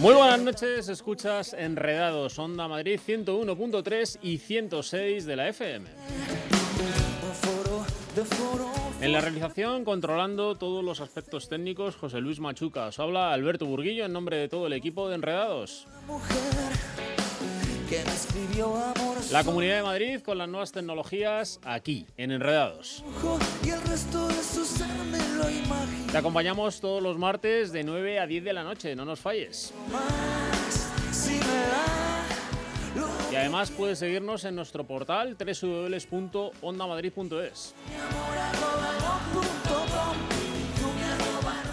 Muy buenas noches, escuchas Enredados, Onda Madrid 101.3 y 106 de la FM. En la realización, controlando todos los aspectos técnicos, José Luis Machuca. Os habla Alberto Burguillo en nombre de todo el equipo de Enredados. La Comunidad de Madrid con las nuevas tecnologías aquí, en Enredados. Te acompañamos todos los martes de 9 a 10 de la noche, no nos falles. Y además puedes seguirnos en nuestro portal www.ondamadrid.es.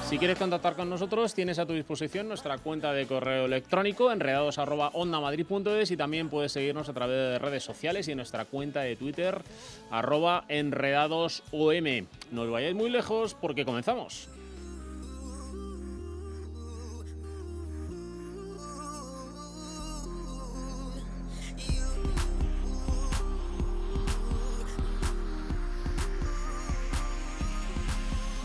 Si quieres contactar con nosotros, tienes a tu disposición nuestra cuenta de correo electrónico enredados@ondamadrid.es y también puedes seguirnos a través de redes sociales y nuestra cuenta de Twitter arroba enredadosom. No os vayáis muy lejos porque comenzamos.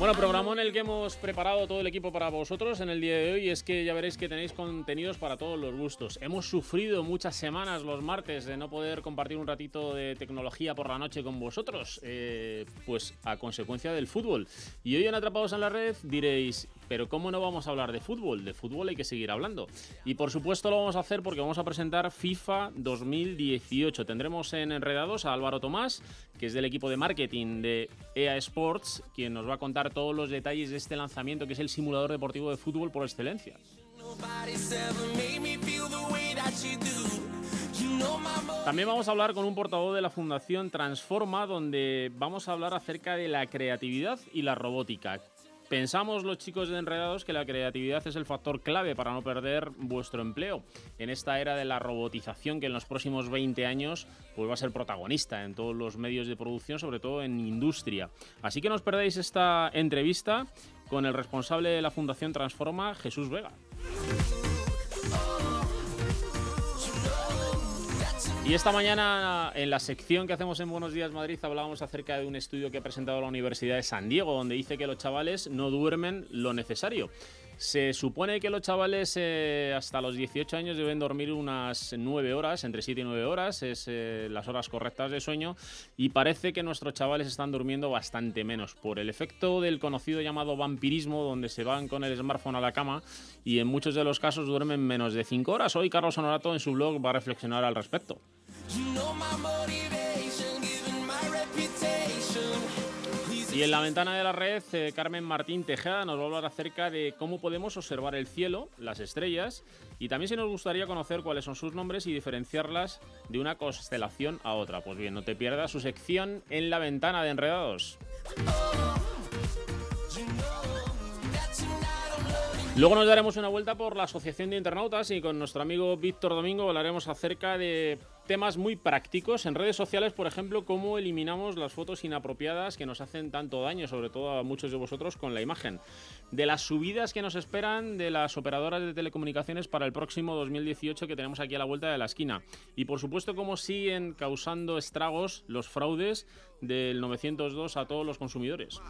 Bueno, programa en el que hemos preparado todo el equipo para vosotros en el día de hoy es que ya veréis que tenéis contenidos para todos los gustos. Hemos sufrido muchas semanas los martes de no poder compartir un ratito de tecnología por la noche con vosotros, eh, pues a consecuencia del fútbol. Y hoy en Atrapados en la Red diréis, pero ¿cómo no vamos a hablar de fútbol? De fútbol hay que seguir hablando. Y por supuesto lo vamos a hacer porque vamos a presentar FIFA 2018. Tendremos en Enredados a Álvaro Tomás, que es del equipo de marketing de EA Sports, quien nos va a contar todos los detalles de este lanzamiento que es el simulador deportivo de fútbol por excelencia. También vamos a hablar con un portavoz de la Fundación Transforma, donde vamos a hablar acerca de la creatividad y la robótica. Pensamos los chicos de Enredados que la creatividad es el factor clave para no perder vuestro empleo en esta era de la robotización que en los próximos 20 años pues va a ser protagonista en todos los medios de producción, sobre todo en industria. Así que no os perdáis esta entrevista con el responsable de la Fundación Transforma, Jesús Vega. Y esta mañana en la sección que hacemos en Buenos Días Madrid hablábamos acerca de un estudio que ha presentado la Universidad de San Diego donde dice que los chavales no duermen lo necesario. Se supone que los chavales eh, hasta los 18 años deben dormir unas 9 horas, entre 7 y 9 horas, es eh, las horas correctas de sueño, y parece que nuestros chavales están durmiendo bastante menos por el efecto del conocido llamado vampirismo, donde se van con el smartphone a la cama y en muchos de los casos duermen menos de 5 horas. Hoy Carlos Honorato en su blog va a reflexionar al respecto. Y en la ventana de la red, eh, Carmen Martín Tejada nos va a hablar acerca de cómo podemos observar el cielo, las estrellas, y también si nos gustaría conocer cuáles son sus nombres y diferenciarlas de una constelación a otra. Pues bien, no te pierdas su sección en la ventana de Enredados. Luego nos daremos una vuelta por la Asociación de Internautas y con nuestro amigo Víctor Domingo hablaremos acerca de temas muy prácticos en redes sociales, por ejemplo, cómo eliminamos las fotos inapropiadas que nos hacen tanto daño, sobre todo a muchos de vosotros, con la imagen. De las subidas que nos esperan de las operadoras de telecomunicaciones para el próximo 2018 que tenemos aquí a la vuelta de la esquina. Y por supuesto, cómo siguen causando estragos los fraudes del 902 a todos los consumidores.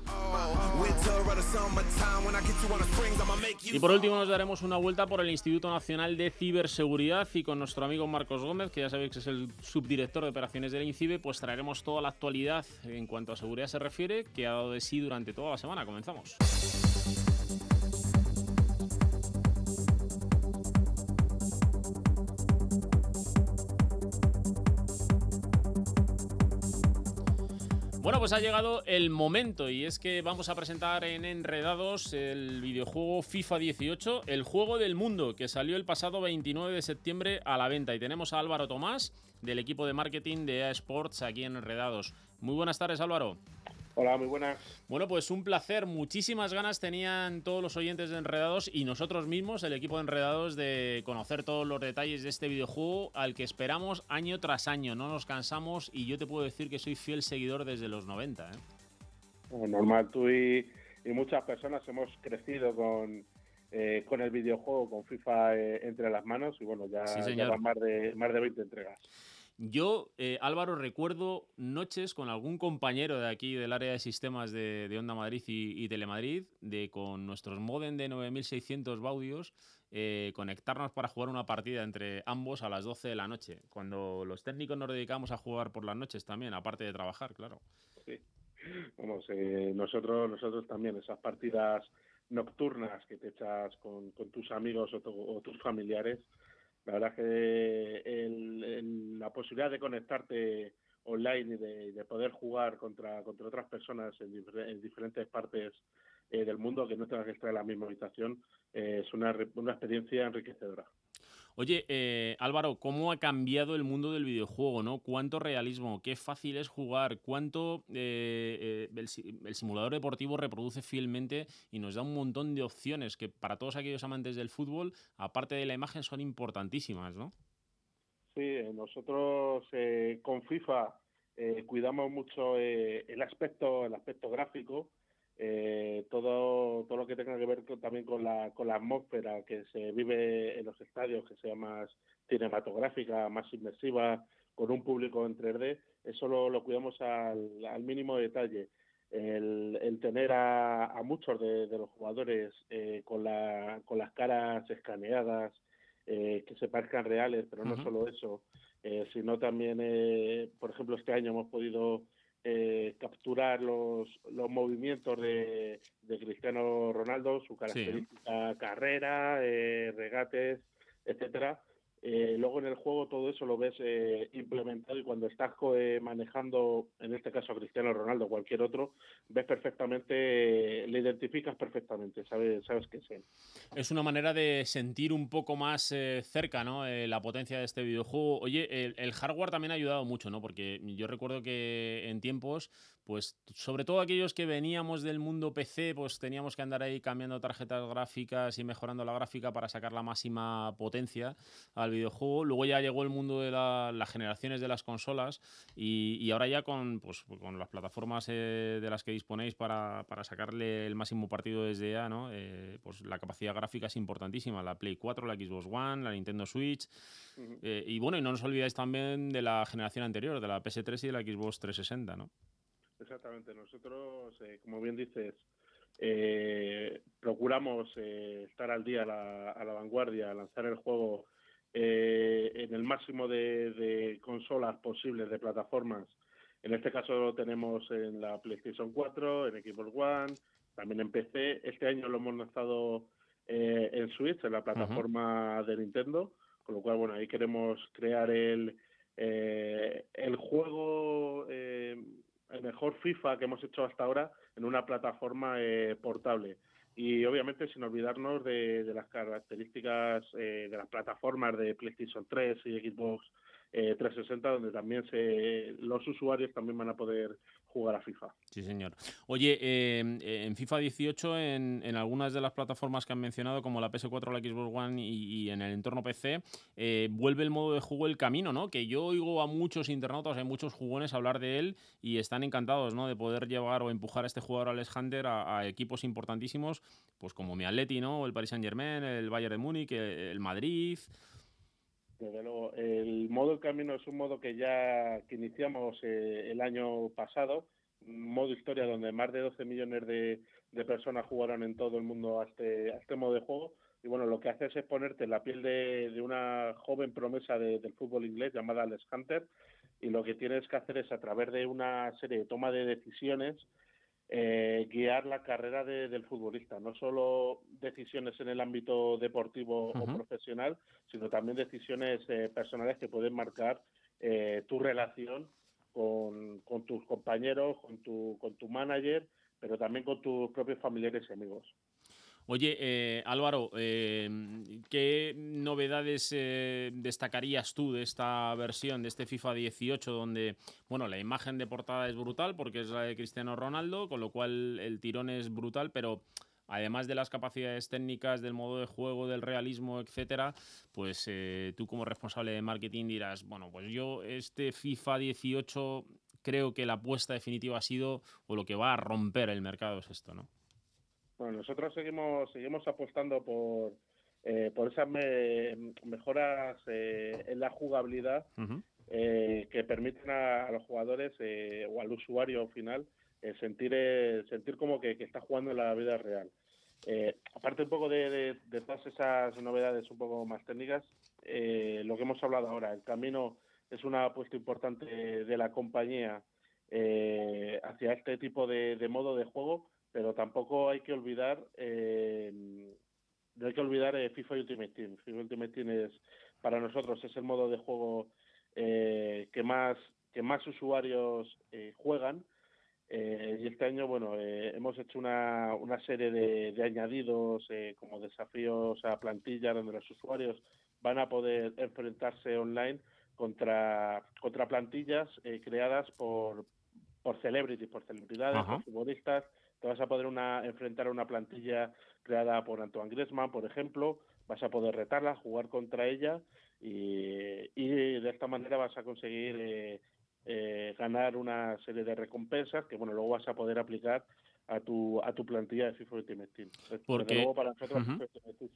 Y por último nos daremos una vuelta por el Instituto Nacional de Ciberseguridad y con nuestro amigo Marcos Gómez, que ya sabéis que es el subdirector de operaciones del INCIBE, pues traeremos toda la actualidad en cuanto a seguridad se refiere, que ha dado de sí durante toda la semana. Comenzamos. Bueno, pues ha llegado el momento y es que vamos a presentar en Enredados el videojuego FIFA 18, el juego del mundo que salió el pasado 29 de septiembre a la venta y tenemos a Álvaro Tomás del equipo de marketing de EA Sports aquí en Enredados. Muy buenas tardes Álvaro. Hola, muy buenas. Bueno, pues un placer. Muchísimas ganas tenían todos los oyentes de Enredados y nosotros mismos, el equipo de Enredados, de conocer todos los detalles de este videojuego al que esperamos año tras año. No nos cansamos y yo te puedo decir que soy fiel seguidor desde los 90. ¿eh? normal, tú y, muchas personas hemos crecido con, eh, con el videojuego, con FIFA eh, entre las manos y bueno, ya, ya van más de, más de 20 entregas. Yo, eh, Álvaro, recuerdo noches con algún compañero de aquí del área de sistemas de, Onda Madrid y, Telemadrid, de con nuestros modem de 9600 baudios, eh, conectarnos para jugar una partida entre ambos a las 12 de la noche, cuando los técnicos nos dedicamos a jugar por las noches también, aparte de trabajar, claro. Sí. Vamos, eh, nosotros, nosotros también, esas partidas nocturnas que te echas con, tus amigos o tus familiares, la verdad que la posibilidad de conectarte online y de, poder jugar contra, contra otras personas en, diferentes partes eh, del mundo que no tengas que estar en la misma habitación eh, es una, una experiencia enriquecedora. Oye, eh, Álvaro, ¿cómo ha cambiado el mundo del videojuego? ¿no? ¿Cuánto realismo? ¿Qué fácil es jugar? ¿Cuánto eh, eh, el, simulador deportivo reproduce fielmente y nos da un montón de opciones que para todos aquellos amantes del fútbol, aparte de la imagen, son importantísimas, ¿no? Sí, nosotros con FIFA cuidamos mucho el aspecto, el aspecto gráfico eh, todo, todo lo que tenga que ver también con la, con la atmósfera que se vive en los estadios, que sea más cinematográfica, más inmersiva, con un público en 3D, eso lo, cuidamos al, al, mínimo detalle. El, tener a, muchos de, los jugadores eh, con, la, con las caras escaneadas, eh, que se parezcan reales, pero no solo eso, eh, sino también, por ejemplo, este año hemos podido eh, capturar los, los movimientos de, de, Cristiano Ronaldo, su característica carrera, eh, regates, etcétera, eh, luego en el juego todo eso lo ves eh, implementado y cuando estás eh, manejando, en este caso a Cristiano Ronaldo o cualquier otro, ves perfectamente, le identificas perfectamente, sabes, sabes que es. Es una manera de sentir un poco más cerca ¿no? la potencia de este videojuego. Oye, el, el, hardware también ha ayudado mucho, ¿no? porque yo recuerdo que en tiempos pues sobre todo aquellos que veníamos del mundo PC, pues teníamos que andar ahí cambiando tarjetas gráficas y mejorando la gráfica para sacar la máxima potencia al videojuego. Luego ya llegó el mundo de las generaciones de las consolas y, ahora ya con, pues, con las plataformas eh, de las que disponéis para, sacarle el máximo partido desde ya, ¿no? Eh, pues la capacidad gráfica es importantísima. La Play 4, la Xbox One, la Nintendo Switch. Eh, y bueno, y no nos olvidáis también de la generación anterior, de la PS3 y de la Xbox 360, ¿no? Exactamente, nosotros, eh, como bien dices, eh, procuramos eh, estar al día, a la, vanguardia, lanzar el juego en el máximo de, consolas posibles, de plataformas. En este caso lo tenemos en la PlayStation 4, en Xbox One, también en PC. Este año lo hemos lanzado en Switch, en la plataforma de Nintendo, con lo cual, bueno, ahí queremos crear el, el juego el mejor FIFA que hemos hecho hasta ahora en una plataforma eh, portable. Y obviamente sin olvidarnos de, las características eh, de las plataformas de PlayStation 3 y Xbox 360, eh, donde también se, los usuarios también van a poder jugar a FIFA. Sí, señor. Oye, em, en FIFA 18, en, algunas de las plataformas que han mencionado, como la PS4, la Xbox One y, en el entorno PC, eh, vuelve el modo de juego el camino, ¿no? Que yo oigo a muchos internautas, a muchos jugones hablar de él y están encantados, ¿no? De poder llevar o empujar a este jugador Alex Hunter a, equipos importantísimos, pues como mi Atleti, ¿no? El Paris Saint Germain, el Bayern de Múnich, el Madrid. Desde luego, el modo camino es un modo que ya que iniciamos eh, el año pasado, modo historia donde más de 12 millones de, personas jugaron en todo el mundo a este, a este modo de juego. Y bueno, lo que haces es ponerte en la piel de, una joven promesa del fútbol inglés llamada Alex Hunter. Y lo que tienes que hacer es, a través de una serie de toma de decisiones, eh, guiar la carrera del futbolista, no solo decisiones en el ámbito deportivo o profesional, sino también decisiones eh, personales que pueden marcar eh, tu relación con, tus compañeros, con tu, con tu manager, pero también con tus propios familiares y amigos. Oye, eh, Álvaro, eh, ¿qué novedades eh, destacarías tú de esta versión, de este FIFA 18, donde, bueno, la imagen de portada es brutal porque es la de Cristiano Ronaldo, con lo cual el tirón es brutal, pero además de las capacidades técnicas, del modo de juego, del realismo, etcétera, pues tú como responsable de marketing dirás, bueno, pues yo este FIFA 18 creo que la apuesta definitiva ha sido, o lo que va a romper el mercado es esto, ¿no? Bueno, nosotros seguimos, seguimos apostando por, eh, por esas mejoras eh, en la jugabilidad eh, que permiten a, los jugadores o al usuario final sentir, sentir como que, está jugando en la vida real. aparte un poco de, todas esas novedades un poco más técnicas, lo que hemos hablado ahora, el camino es una apuesta importante de la compañía hacia este tipo de, modo de juego pero tampoco hay que olvidar eh, no hay que olvidar eh, FIFA Ultimate Team. FIFA Ultimate Team es para nosotros es el modo de juego eh, que más que más usuarios juegan y este año bueno hemos hecho una, una serie de, añadidos como desafíos a plantilla donde los usuarios van a poder enfrentarse online contra contra plantillas creadas por por celebrities, por celebridades, por futbolistas te vas a poder una, enfrentar a una plantilla creada por Antoine Griezmann, por ejemplo, vas a poder retarla, jugar contra ella y, de esta manera vas a conseguir eh, eh, ganar una serie de recompensas que bueno luego vas a poder aplicar a tu a tu plantilla de FIFA Ultimate Team. Porque, luego para nosotros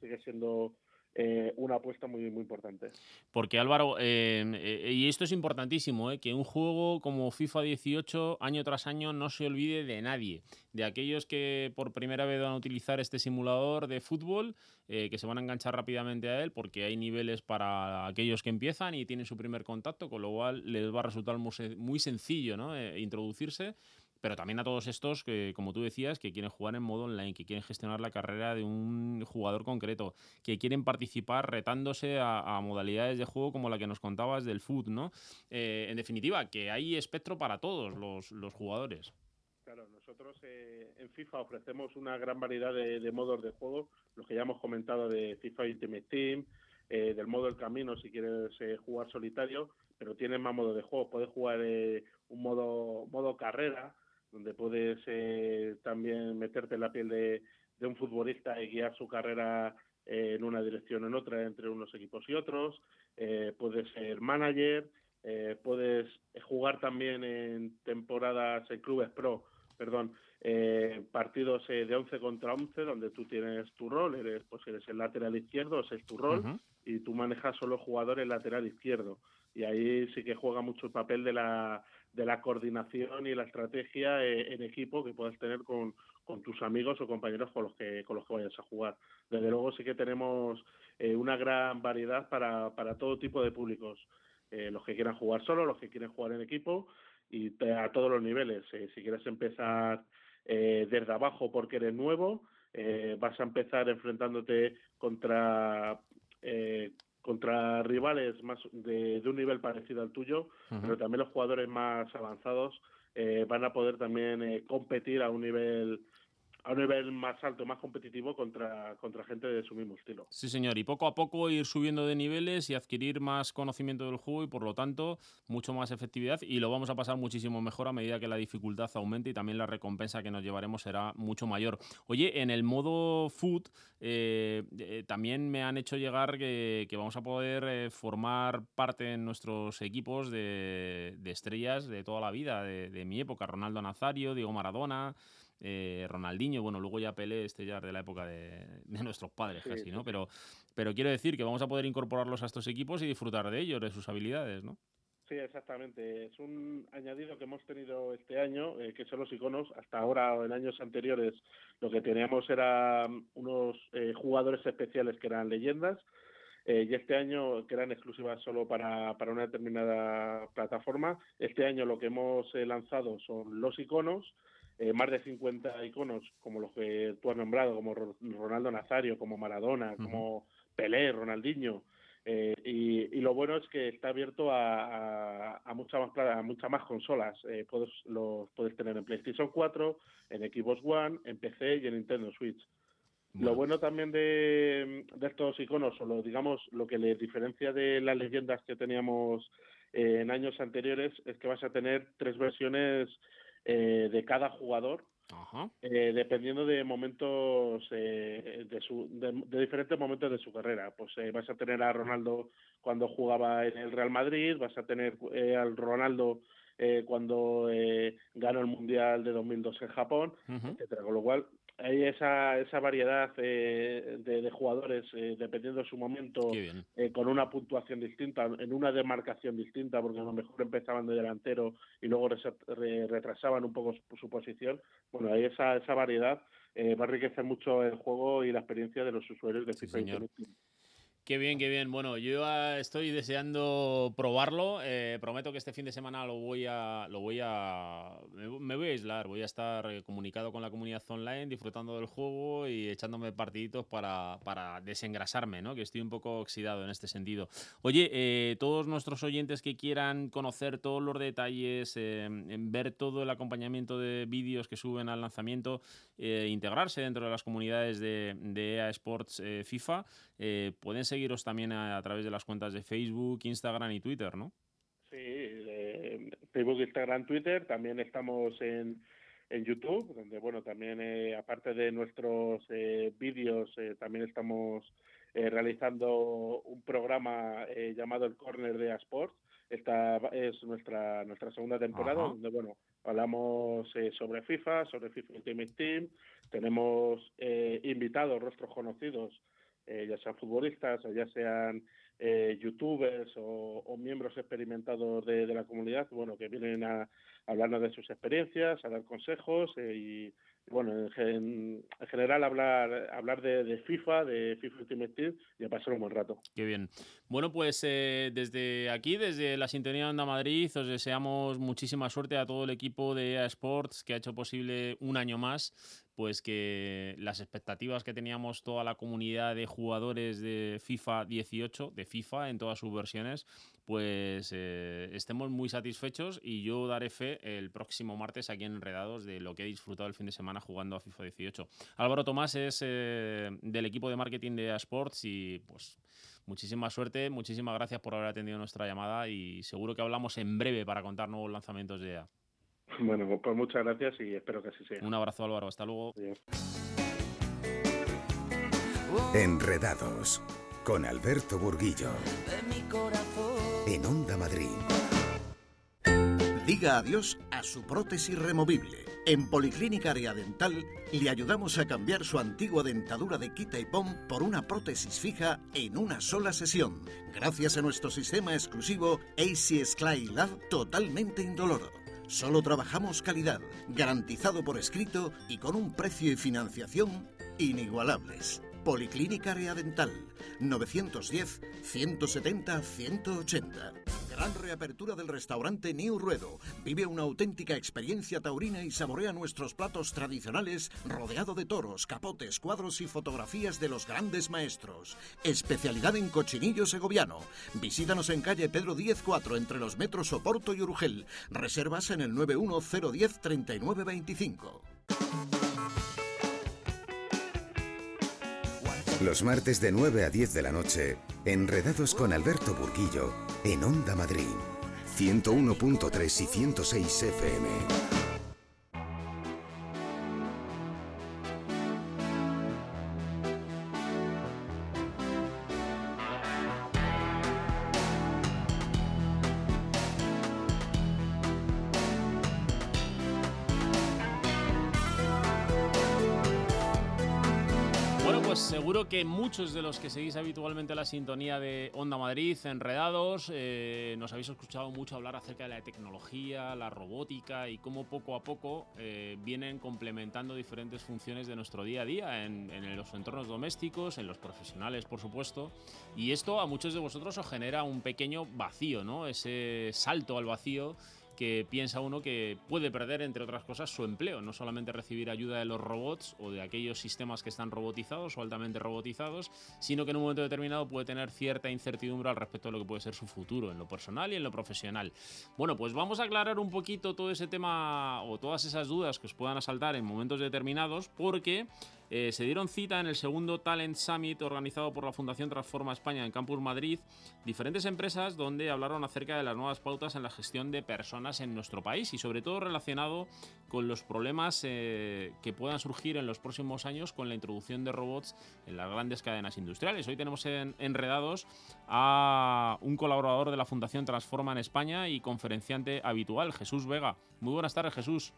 sigue siendo eh, una apuesta muy, muy importante. Porque Álvaro, eh, eh, y esto es importantísimo, que un juego como FIFA 18 año tras año no se olvide de nadie, de aquellos que por primera vez van a utilizar este simulador de fútbol, que se van a enganchar rápidamente a él, porque hay niveles para aquellos que empiezan y tienen su primer contacto, con lo cual les va a resultar muy, sencillo ¿no? introducirse pero también a todos estos que, como tú decías, que quieren jugar en modo online, que quieren gestionar la carrera de un jugador concreto, que quieren participar retándose a, modalidades de juego como la que nos contabas del foot, ¿no? Eh, en definitiva, que hay espectro para todos los, jugadores. Claro, nosotros eh, en FIFA ofrecemos una gran variedad de, modos de juego, los que ya hemos comentado de FIFA Ultimate Team, eh, del modo El Camino si quieres jugar solitario, pero tienes más modos de juego. Puedes jugar un modo, modo carrera, donde puedes eh, también meterte en la piel de, un futbolista y guiar su carrera eh, en una dirección o en otra entre unos equipos y otros. Eh, puedes ser manager, puedes jugar también en temporadas en clubes pro, perdón, partidos de 11 contra 11 donde tú tienes tu rol, eres pues eres el lateral izquierdo, ese es tu rol y tú manejas solo jugadores lateral izquierdo y ahí sí que juega mucho el papel de la de la coordinación y la estrategia eh, en equipo que puedas tener con, tus amigos o compañeros con los que con los que vayas a jugar. Desde luego sí que tenemos eh, una gran variedad para, para todo tipo de públicos, eh, los que quieran jugar solo, los que quieren jugar en equipo y a todos los niveles. si quieres empezar desde abajo porque eres nuevo, vas a empezar enfrentándote contra contra rivales más de, un nivel parecido al tuyo, pero también los jugadores más avanzados eh, van a poder también eh, competir a un nivel a un nivel más alto, más competitivo contra, contra gente de su mismo estilo. Sí, señor, y poco a poco ir subiendo de niveles y adquirir más conocimiento del juego y por lo tanto mucho más efectividad y lo vamos a pasar muchísimo mejor a medida que la dificultad aumente y también la recompensa que nos llevaremos será mucho mayor. Oye, en el modo foot eh, eh, también me han hecho llegar que, vamos a poder eh, formar parte en nuestros equipos de, estrellas de toda la vida, de mi época, Ronaldo Nazario, Diego Maradona. Eh, Ronaldinho, bueno, luego ya Pelé, este ya de la época de, nuestros padres casi, ¿no? Pero, pero quiero decir que vamos a poder incorporarlos a estos equipos y disfrutar de ellos, de sus habilidades, ¿no? Sí, exactamente. Es un añadido que hemos tenido este año, eh, que son los iconos. Hasta ahora o en años anteriores lo que teníamos eran unos eh, jugadores especiales que eran leyendas. y este año, que eran exclusivas solo para, para una determinada plataforma, este año lo que hemos lanzado son los iconos, eh, más de 50 iconos, como los que tú has nombrado, como Ronaldo Nazario, como Maradona, como Pelé, Ronaldinho. Eh, y, lo bueno es que está abierto a, a, muchas más a muchas más consolas. Eh, puedes, los puedes tener en PlayStation 4, en Xbox One, en PC y en Nintendo Switch. Lo bueno también de, estos iconos, o lo, digamos, lo que les diferencia de las leyendas que teníamos eh, en años anteriores, es que vas a tener tres versiones eh, de cada jugador, eh, dependiendo de momentos, de, de, diferentes momentos de su carrera. Pues vas a tener a Ronaldo cuando jugaba en el Real Madrid, vas a tener al Ronaldo cuando ganó el Mundial de 2002 en Japón, etcétera. Con lo cual, hay esa, esa variedad eh, de, jugadores eh, dependiendo de su momento eh, con una puntuación distinta en una demarcación distinta porque a lo mejor empezaban de delantero y luego retrasaban un poco su, posición. Bueno hay esa, esa variedad va a enriquecer mucho el juego y la experiencia de los usuarios de FIFA Qué bien, qué bien. Bueno, yo estoy deseando probarlo. Eh, prometo que este fin de semana lo voy a, lo voy a, me, voy a aislar. Voy a estar eh, comunicado con la comunidad online, disfrutando del juego y echándome partiditos para, para desengrasarme, ¿no? Que estoy un poco oxidado en este sentido. Oye, eh, todos nuestros oyentes que quieran conocer todos los detalles, ver todo el acompañamiento de vídeos que suben al lanzamiento, integrarse dentro de las comunidades de, de EA Sports FIFA, pueden seguir seguiros también a, través de las cuentas de Facebook, Instagram y Twitter, ¿no? Sí, Facebook, Instagram, Twitter. También estamos en, en YouTube, donde, bueno, también, eh, aparte de nuestros eh, vídeos, eh, también estamos realizando un programa llamado El Corner de Asports. Esta es nuestra nuestra segunda temporada, donde, bueno, hablamos sobre FIFA, sobre FIFA Ultimate Team. Tenemos invitados, rostros conocidos, eh, ya sean futbolistas o ya sean eh, youtubers o, miembros experimentados de, la comunidad, bueno, que vienen a, hablarnos de sus experiencias, a dar consejos eh, y, bueno, en, general hablar hablar de, FIFA, de FIFA Ultimate y a pasar un buen rato. Qué bien. Bueno, pues desde aquí, desde la Sintonía de Onda Madrid, os deseamos muchísima suerte a todo el equipo de EA Sports que ha hecho posible un año más pues que las expectativas que teníamos toda la comunidad de jugadores de FIFA 18, de FIFA en todas sus versiones, pues eh, estemos muy satisfechos y yo daré fe el próximo martes aquí en Enredados de lo que he disfrutado el fin de semana jugando a FIFA 18. Álvaro Tomás es eh, del equipo de marketing de Sports y pues muchísima suerte, muchísimas gracias por haber atendido nuestra llamada y seguro que hablamos en breve para contar nuevos lanzamientos de EA. Bueno, pues muchas gracias y espero que así sea. Un abrazo Álvaro, hasta luego. Enredados con Alberto Burguillo. En Onda Madrid. Diga adiós a su prótesis removible. En Policlínica Área Dental le ayudamos a cambiar su antigua dentadura de quita y pon por una prótesis fija en una sola sesión, gracias a nuestro sistema exclusivo AC Sky Lab totalmente indoloro. Solo trabajamos calidad, garantizado por escrito y con un precio y financiación inigualables. Policlínica Dental 910-170-180. Gran reapertura del restaurante New Ruedo. Vive una auténtica experiencia taurina y saborea nuestros platos tradicionales rodeado de toros, capotes, cuadros y fotografías de los grandes maestros. Especialidad en cochinillo segoviano. Visítanos en calle Pedro 10-4 entre los metros Soporto y Urgel. Reservas en el 91010 3925. Los martes de 9 a 10 de la noche, enredados con Alberto Burguillo en Onda Madrid, 101.3 y 106 FM. Que muchos de los que seguís habitualmente la sintonía de Onda Madrid, enredados, eh, nos habéis escuchado mucho hablar acerca de la tecnología, la robótica y cómo poco a poco eh, vienen complementando diferentes funciones de nuestro día a día en, en, los entornos domésticos, en los profesionales, por supuesto. Y esto a muchos de vosotros os genera un pequeño vacío, ¿no? Ese salto al vacío que piensa uno que puede perder, entre otras cosas, su empleo, no solamente recibir ayuda de los robots o de aquellos sistemas que están robotizados o altamente robotizados, sino que en un momento determinado puede tener cierta incertidumbre al respecto de lo que puede ser su futuro, en lo personal y en lo profesional. Bueno, pues vamos a aclarar un poquito todo ese tema o todas esas dudas que os puedan asaltar en momentos determinados, porque eh, se dieron cita en el segundo Talent Summit organizado por la Fundación Transforma España en Campus Madrid diferentes empresas donde hablaron acerca de las nuevas pautas en la gestión de personas en nuestro país y sobre todo relacionado con los problemas eh, que puedan surgir en los próximos años con la introducción de robots en las grandes cadenas industriales. Hoy tenemos en, enredados a un colaborador de la Fundación Transforma en España y conferenciante habitual, Jesús Vega. Muy buenas tardes, Jesús.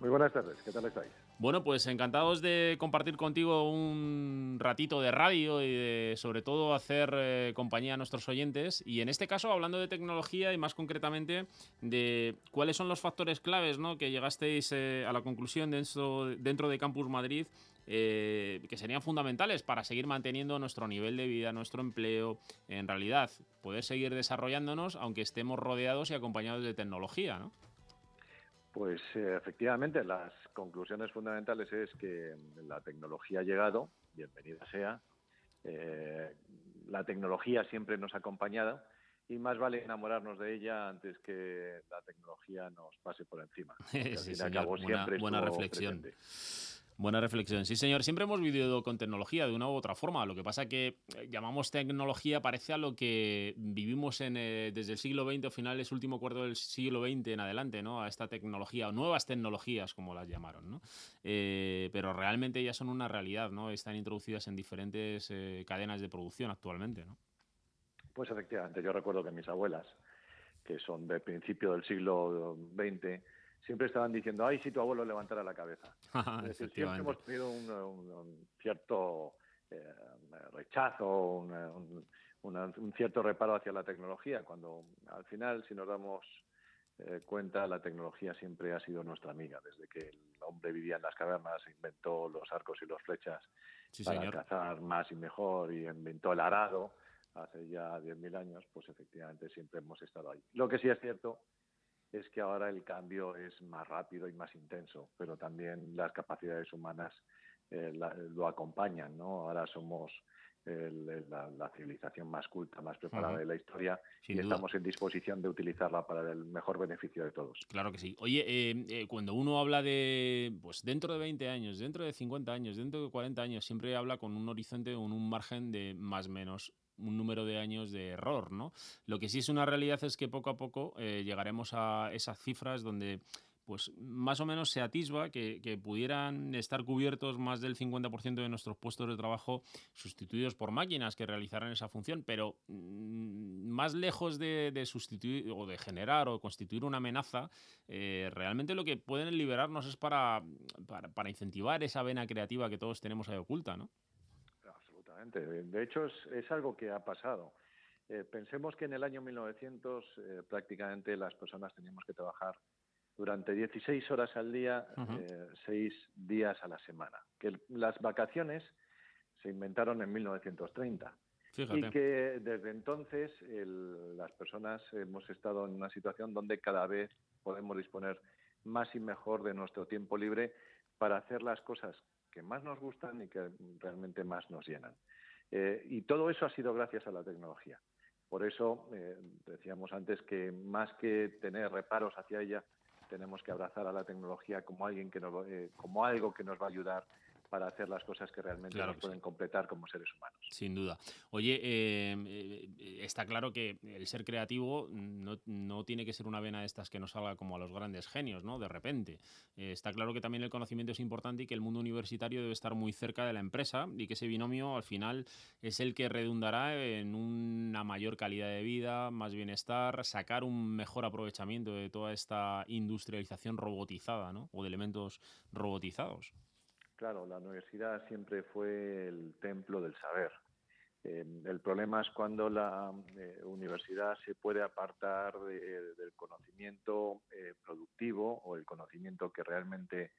Muy buenas tardes, ¿qué tal estáis? Bueno, pues encantados de compartir contigo un ratito de radio y de sobre todo hacer eh, compañía a nuestros oyentes. Y en este caso, hablando de tecnología y más concretamente de cuáles son los factores claves ¿no? que llegasteis eh, a la conclusión dentro, dentro de Campus Madrid eh, que serían fundamentales para seguir manteniendo nuestro nivel de vida, nuestro empleo, en realidad poder seguir desarrollándonos aunque estemos rodeados y acompañados de tecnología, ¿no? Pues eh, efectivamente, las conclusiones fundamentales es que la tecnología ha llegado, bienvenida sea, eh, la tecnología siempre nos ha acompañado y más vale enamorarnos de ella antes que la tecnología nos pase por encima. sí, buena, buena reflexión. Buena reflexión. Sí, señor. Siempre hemos vivido con tecnología de una u otra forma. Lo que pasa que eh, llamamos tecnología parece a lo que vivimos en, eh, desde el siglo XX, o finales, último cuarto del siglo XX en adelante, ¿no? A esta tecnología, o nuevas tecnologías, como las llamaron, ¿no? Eh, pero realmente ya son una realidad, ¿no? Están introducidas en diferentes cadenas de producción actualmente, ¿no? Pues efectivamente. Yo recuerdo que mis abuelas, que son de principio del siglo XX, siempre estaban diciendo, ay, si tu abuelo levantara la cabeza. siempre hemos tenido un, cierto eh, rechazo, un, cierto reparo hacia la tecnología, cuando al final, si nos damos eh, cuenta, la tecnología siempre ha sido nuestra amiga. Desde que el hombre vivía en las cavernas, inventó los arcos y las flechas para cazar más y mejor y inventó el arado hace ya 10.000 años, pues efectivamente siempre hemos estado ahí. Lo que sí es cierto es que ahora el cambio es más rápido y más intenso, pero también las capacidades humanas eh, lo acompañan, ¿no? Ahora somos la, civilización más culta, más preparada de la historia y estamos en disposición de utilizarla para el mejor beneficio de todos. Claro que sí. Oye, eh, eh, cuando uno habla de, pues dentro de 20 años, dentro de 50 años, dentro de 40 años, siempre habla con un horizonte, con un margen de más o menos un número de años de error, ¿no? Lo que sí es una realidad es que poco a poco eh, llegaremos a esas cifras donde pues más o menos se atisba que, pudieran estar cubiertos más del 50% de nuestros puestos de trabajo sustituidos por máquinas que realizaran esa función, pero mm, más lejos de, sustituir o de generar o constituir una amenaza, eh, realmente lo que pueden liberarnos es para, para, incentivar esa vena creativa que todos tenemos ahí oculta, ¿no? De hecho, es, algo que ha pasado. Eh, pensemos que en el año 1900 eh, prácticamente las personas teníamos que trabajar durante 16 horas al día, eh, seis días a la semana. Que las vacaciones se inventaron en 1930. Y que desde entonces las personas hemos estado en una situación donde cada vez podemos disponer más y mejor de nuestro tiempo libre para hacer las cosas que más nos gustan y que realmente más nos llenan. Eh, y todo eso ha sido gracias a la tecnología. Por eso eh, decíamos antes que más que tener reparos hacia ella, tenemos que abrazar a la tecnología como alguien que nos, eh, como algo que nos va a ayudar para hacer las cosas que realmente nos pueden completar como seres humanos. Sin duda. Oye, eh, eh, está claro que el ser creativo no, tiene que ser una vena de estas que nos salga como a los grandes genios, ¿no? De repente. Eh, está claro que también el conocimiento es importante y que el mundo universitario debe estar muy cerca de la empresa y que ese binomio al final es el que redundará en una mayor calidad de vida, más bienestar, sacar un mejor aprovechamiento de toda esta industrialización robotizada, ¿no? O de elementos robotizados. Claro, la universidad siempre fue el templo del saber. Eh, el problema es cuando la eh, universidad se puede apartar del conocimiento eh, productivo o el conocimiento que realmente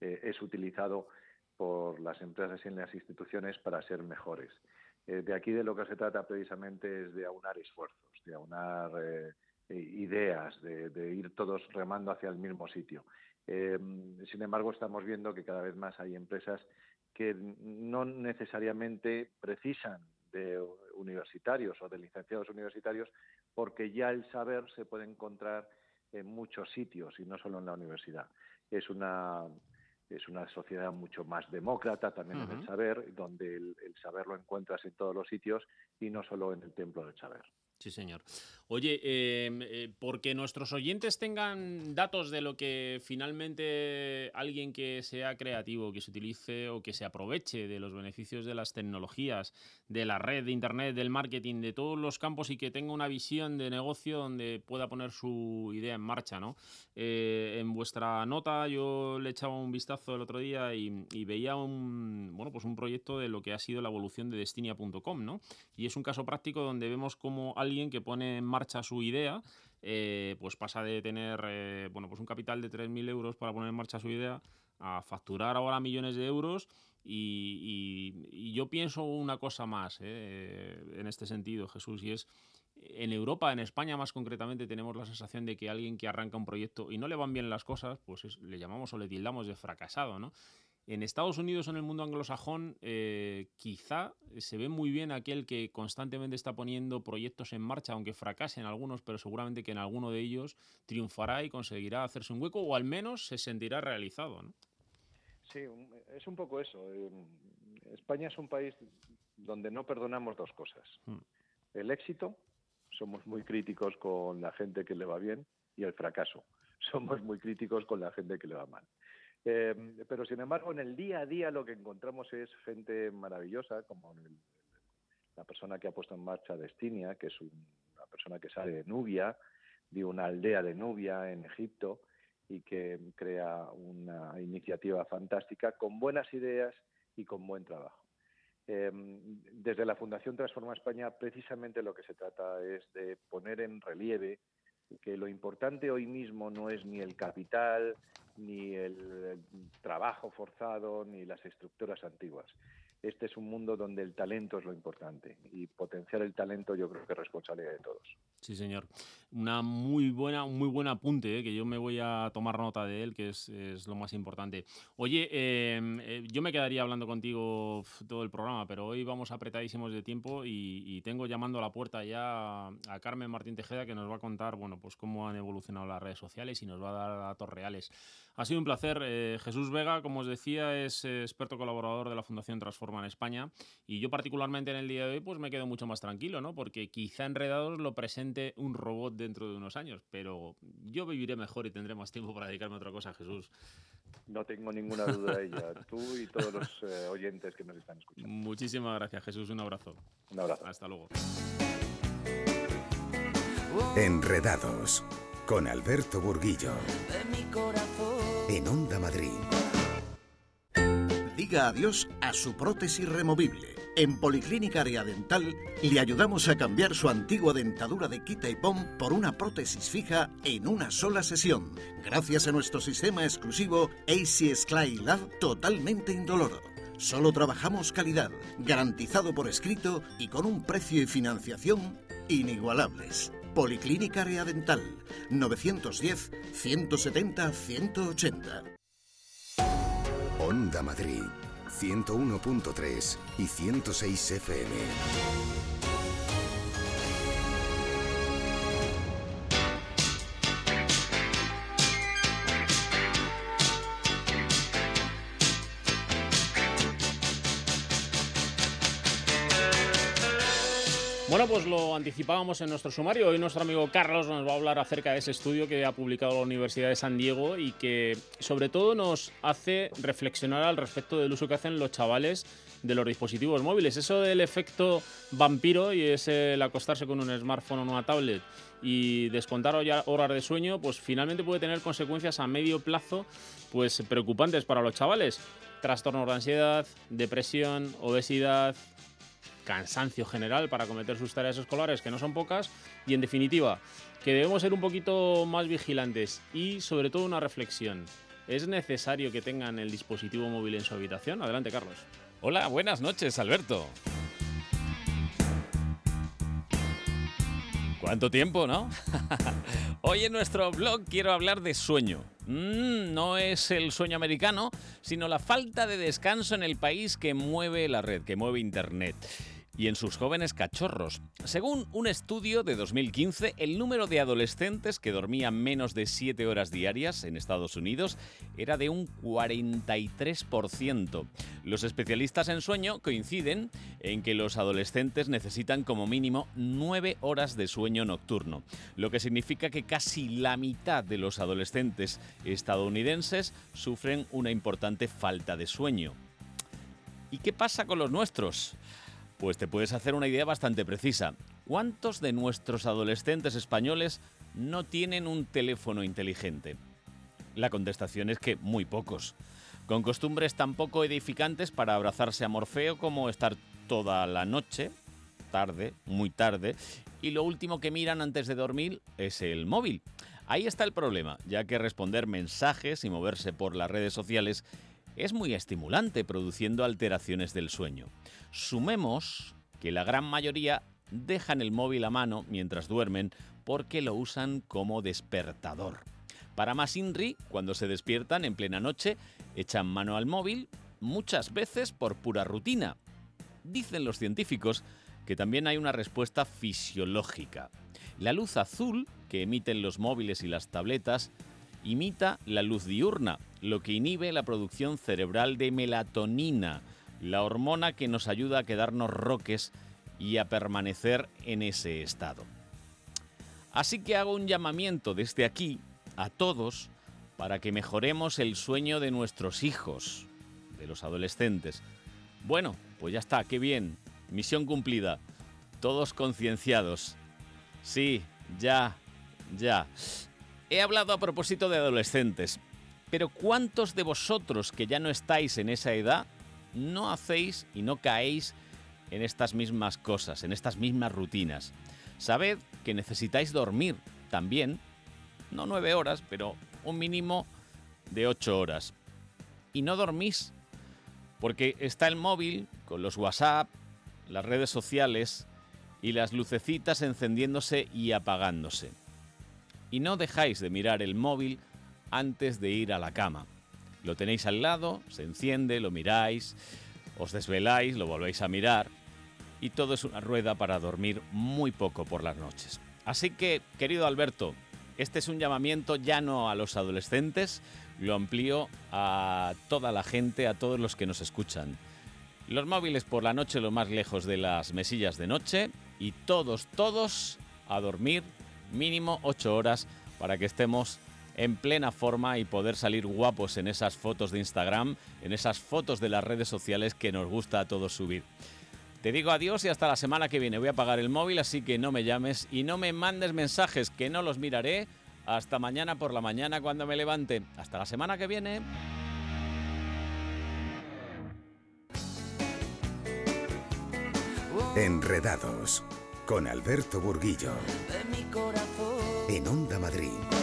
es utilizado por las empresas y las instituciones para ser mejores. de aquí de lo que se trata precisamente es de aunar esfuerzos, de aunar ideas, de ir todos remando hacia el mismo sitio. Eh, sin embargo, estamos viendo que cada vez más hay empresas que no necesariamente precisan de universitarios o de licenciados universitarios porque ya el saber se puede encontrar en muchos sitios y no solo en la universidad. Es una es una sociedad mucho más demócrata también en el saber, donde el, el, saber lo encuentras en todos los sitios y no solo en el templo del saber. Sí, señor. Oye, em, eh, porque nuestros oyentes tengan datos de lo que finalmente alguien que sea creativo, que se utilice o que se aproveche de los beneficios de las tecnologías, de la red, de Internet, del marketing, de todos los campos y que tenga una visión de negocio donde pueda poner su idea en marcha, ¿no? Eh, en vuestra nota yo le echaba un vistazo el otro día y, veía un, bueno, pues un proyecto de lo que ha sido la evolución de Destinia.com, ¿no? Y es un caso práctico donde vemos cómo alguien que pone en marcha su idea, eh, pues pasa de tener eh, bueno, pues un capital de 3.000 euros para poner en marcha su idea a facturar ahora millones de euros. Y, yo pienso una cosa más eh, en este sentido, Jesús, y es en Europa, en España más concretamente, tenemos la sensación de que alguien que arranca un proyecto y no le van bien las cosas, pues le llamamos o le tildamos de fracasado, ¿no? En Estados Unidos, en el mundo anglosajón, eh, quizá se ve muy bien aquel que constantemente está poniendo proyectos en marcha, aunque fracasen algunos, pero seguramente que en alguno de ellos triunfará y conseguirá hacerse un hueco o al menos se sentirá realizado. ¿no? Sí, es un poco eso. España es un país donde no perdonamos dos cosas. Hmm. El éxito, somos muy críticos con la gente que le va bien, y el fracaso, somos muy críticos con la gente que le va mal. Eh, pero sin embargo, en el día a día lo que encontramos es gente maravillosa, como la persona que ha puesto en marcha Destinia, que es una persona que sale de Nubia, de una aldea de Nubia en Egipto, y que crea una iniciativa fantástica con buenas ideas y con buen trabajo. Eh, desde la Fundación Transforma España, precisamente lo que se trata es de poner en relieve que lo importante hoy mismo no es ni el capital, ni el trabajo forzado, ni las estructuras antiguas. Este es un mundo donde el talento es lo importante y potenciar el talento yo creo que es responsabilidad de todos. Sí, señor. Una muy buena, muy buen apunte, eh, que yo me voy a tomar nota de él, que es, lo más importante. Oye, em, eh, yo me quedaría hablando contigo todo el programa, pero hoy vamos apretadísimos de tiempo y, tengo llamando a la puerta ya a Carmen Martín Tejeda, que nos va a contar, bueno, pues cómo han evolucionado las redes sociales y nos va a dar datos reales. Ha sido un placer. Eh, Jesús Vega, como os decía, es experto colaborador de la Fundación Transforma en España y yo particularmente en el día de hoy pues me quedo mucho más tranquilo, ¿no? Porque quizá Enredados lo presente un robot dentro de unos años, pero yo viviré mejor y tendré más tiempo para dedicarme a otra cosa, Jesús. No tengo ninguna duda de ella. Tú y todos los eh, oyentes que nos están escuchando. Muchísimas gracias, Jesús. Un abrazo. Un abrazo. Hasta luego. Enredados con Alberto Burguillo. En Onda Madrid. Diga adiós a su prótesis removible en Policlínica Área Dental le ayudamos a cambiar su antigua dentadura de quita y pom por una prótesis fija en una sola sesión, gracias a nuestro sistema exclusivo AC Sky Lab totalmente indoloro. Solo trabajamos calidad, garantizado por escrito y con un precio y financiación inigualables. Policlínica Área Dental 910 170 180. Onda Madrid 101.3 y 106 FM. Pues lo anticipábamos en nuestro sumario. Hoy nuestro amigo Carlos nos va a hablar acerca de ese estudio que ha publicado la Universidad de San Diego y que sobre todo nos hace reflexionar al respecto del uso que hacen los chavales de los dispositivos móviles. Eso del efecto vampiro y es el acostarse con un smartphone o una tablet y descontar horas de sueño, pues finalmente puede tener consecuencias a medio plazo pues preocupantes para los chavales. Trastornos de ansiedad, depresión, obesidad, cansancio general para cometer sus tareas escolares, que no son pocas, y en definitiva, que debemos ser un poquito más vigilantes y sobre todo una reflexión. ¿Es necesario que tengan el dispositivo móvil en su habitación? Adelante, Carlos. Hola, buenas noches, Alberto. ¿Cuánto tiempo, no? Hoy en nuestro blog quiero hablar de sueño. Mm, no es el sueño americano, sino la falta de descanso en el país que mueve la red, que mueve Internet. Y en sus jóvenes cachorros. Según un estudio de 2015, el número de adolescentes que dormían menos de 7 horas diarias en Estados Unidos era de un 43%. Los especialistas en sueño coinciden en que los adolescentes necesitan como mínimo 9 horas de sueño nocturno, lo que significa que casi la mitad de los adolescentes estadounidenses sufren una importante falta de sueño. ¿Y qué pasa con los nuestros? Pues te puedes hacer una idea bastante precisa. ¿Cuántos de nuestros adolescentes españoles no tienen un teléfono inteligente? La contestación es que muy pocos. Con costumbres tan poco edificantes para abrazarse a Morfeo como estar toda la noche, tarde, muy tarde, y lo último que miran antes de dormir es el móvil. Ahí está el problema, ya que responder mensajes y moverse por las redes sociales es muy estimulante, produciendo alteraciones del sueño. Sumemos que la gran mayoría dejan el móvil a mano mientras duermen porque lo usan como despertador. Para más INRI, cuando se despiertan en plena noche, echan mano al móvil, muchas veces por pura rutina. Dicen los científicos que también hay una respuesta fisiológica. La luz azul que emiten los móviles y las tabletas imita la luz diurna, lo que inhibe la producción cerebral de melatonina, la hormona que nos ayuda a quedarnos roques y a permanecer en ese estado. Así que hago un llamamiento desde aquí a todos para que mejoremos el sueño de nuestros hijos, de los adolescentes. Bueno, pues ya está, qué bien, misión cumplida, todos concienciados. Sí, ya, ya. He hablado a propósito de adolescentes, pero ¿cuántos de vosotros que ya no estáis en esa edad no hacéis y no caéis en estas mismas cosas, en estas mismas rutinas? Sabed que necesitáis dormir también, no nueve horas, pero un mínimo de ocho horas. Y no dormís, porque está el móvil con los WhatsApp, las redes sociales y las lucecitas encendiéndose y apagándose y no dejáis de mirar el móvil antes de ir a la cama. Lo tenéis al lado, se enciende, lo miráis, os desveláis, lo volvéis a mirar y todo es una rueda para dormir muy poco por las noches. Así que, querido Alberto, este es un llamamiento ya no a los adolescentes, lo amplío a toda la gente, a todos los que nos escuchan. Los móviles por la noche lo más lejos de las mesillas de noche y todos, todos a dormir mínimo 8 horas para que estemos en plena forma y poder salir guapos en esas fotos de Instagram, en esas fotos de las redes sociales que nos gusta a todos subir. Te digo adiós y hasta la semana que viene. Voy a apagar el móvil, así que no me llames y no me mandes mensajes que no los miraré hasta mañana por la mañana cuando me levante. Hasta la semana que viene. Enredados con Alberto Burguillo. En Onda Madrid.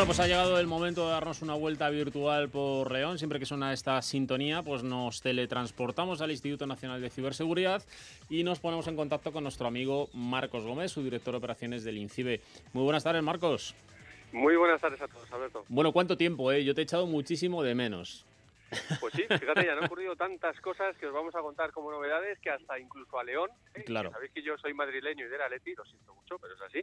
Bueno, pues ha llegado el momento de darnos una vuelta virtual por León. Siempre que suena esta sintonía, pues nos teletransportamos al Instituto Nacional de Ciberseguridad y nos ponemos en contacto con nuestro amigo Marcos Gómez, su director de operaciones del INCIBE. Muy buenas tardes, Marcos. Muy buenas tardes a todos, Alberto. Bueno, ¿cuánto tiempo, eh? Yo te he echado muchísimo de menos. Pues sí, fíjate, ya han ocurrido tantas cosas que os vamos a contar como novedades que hasta incluso a León, ¿eh? claro. sabéis que yo soy madrileño y de la Leti, lo siento mucho, pero es así,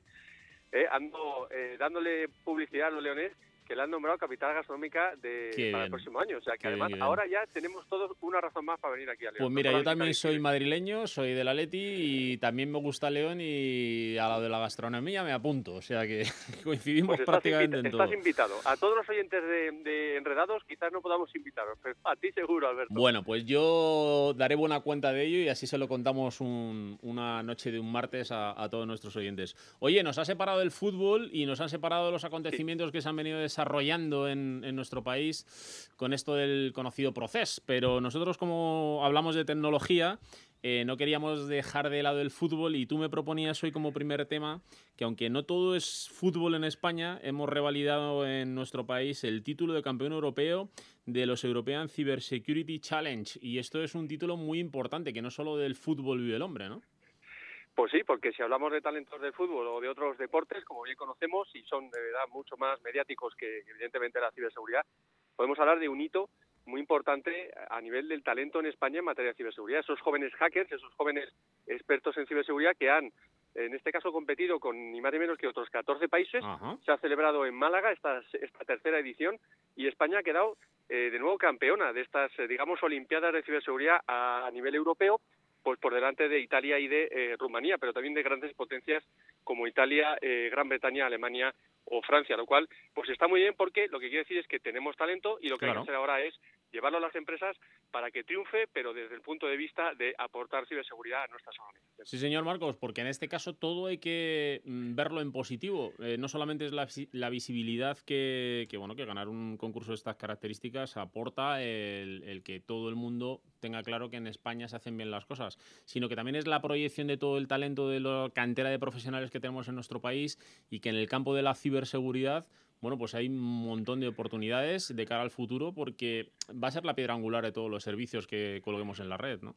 ando eh, dándole publicidad a los leones que le han nombrado capital gastronómica de, para el próximo año. O sea que además ahora ya tenemos todos una razón más para venir aquí a León. Pues mira, yo también soy madrileño, soy de la Leti y también me gusta León y a lo de la gastronomía me apunto. O sea que coincidimos pues prácticamente en todo. Estás invitado. A todos los oyentes de, Enredados quizás no podamos invitaros, pero a ti seguro, Alberto. Bueno, pues yo daré buena cuenta de ello y así se lo contamos una noche de un martes a, todos nuestros oyentes. Oye, nos ha separado el fútbol y nos han separado los acontecimientos que se han venido desarrollando desarrollando en, nuestro país con esto del conocido proceso. Pero nosotros como hablamos de tecnología eh, no queríamos dejar de lado el fútbol y tú me proponías hoy como primer tema que aunque no todo es fútbol en España, hemos revalidado en nuestro país el título de campeón europeo de los European Cybersecurity Challenge y esto es un título muy importante, que no solo del fútbol vive el hombre, ¿no? Pues sí, porque si hablamos de talentos del fútbol o de otros deportes, como bien conocemos, y son de verdad mucho más mediáticos que evidentemente la ciberseguridad, podemos hablar de un hito muy importante a nivel del talento en España en materia de ciberseguridad. Esos jóvenes hackers, esos jóvenes expertos en ciberseguridad que han, en este caso, competido con ni más ni menos que otros 14 países. Se ha celebrado en Málaga esta, esta tercera edición y España ha quedado eh, de nuevo campeona de estas, eh, digamos, Olimpiadas de ciberseguridad a nivel europeo pues por delante de Italia y de eh, Rumanía, pero también de grandes potencias como Italia, eh, Gran Bretaña, Alemania o Francia, lo cual pues está muy bien porque lo que quiere decir es que tenemos talento y lo que hay que hacer ahora es llevarlo a las empresas para que triunfe, pero desde el punto de vista de aportar ciberseguridad a nuestras organizaciones. Sí, señor Marcos, porque en este caso todo hay que mm, verlo en positivo. Eh, no solamente es la, visibilidad que, bueno, que ganar un concurso de estas características aporta el, el que todo el mundo tenga claro que en España se hacen bien las cosas, sino que también es la proyección de todo el talento de la cantera de profesionales que tenemos en nuestro país y que en el campo de la ciberseguridad bueno, pues hay un montón de oportunidades de cara al futuro porque va a ser la piedra angular de todos los servicios que coloquemos en la red, ¿no?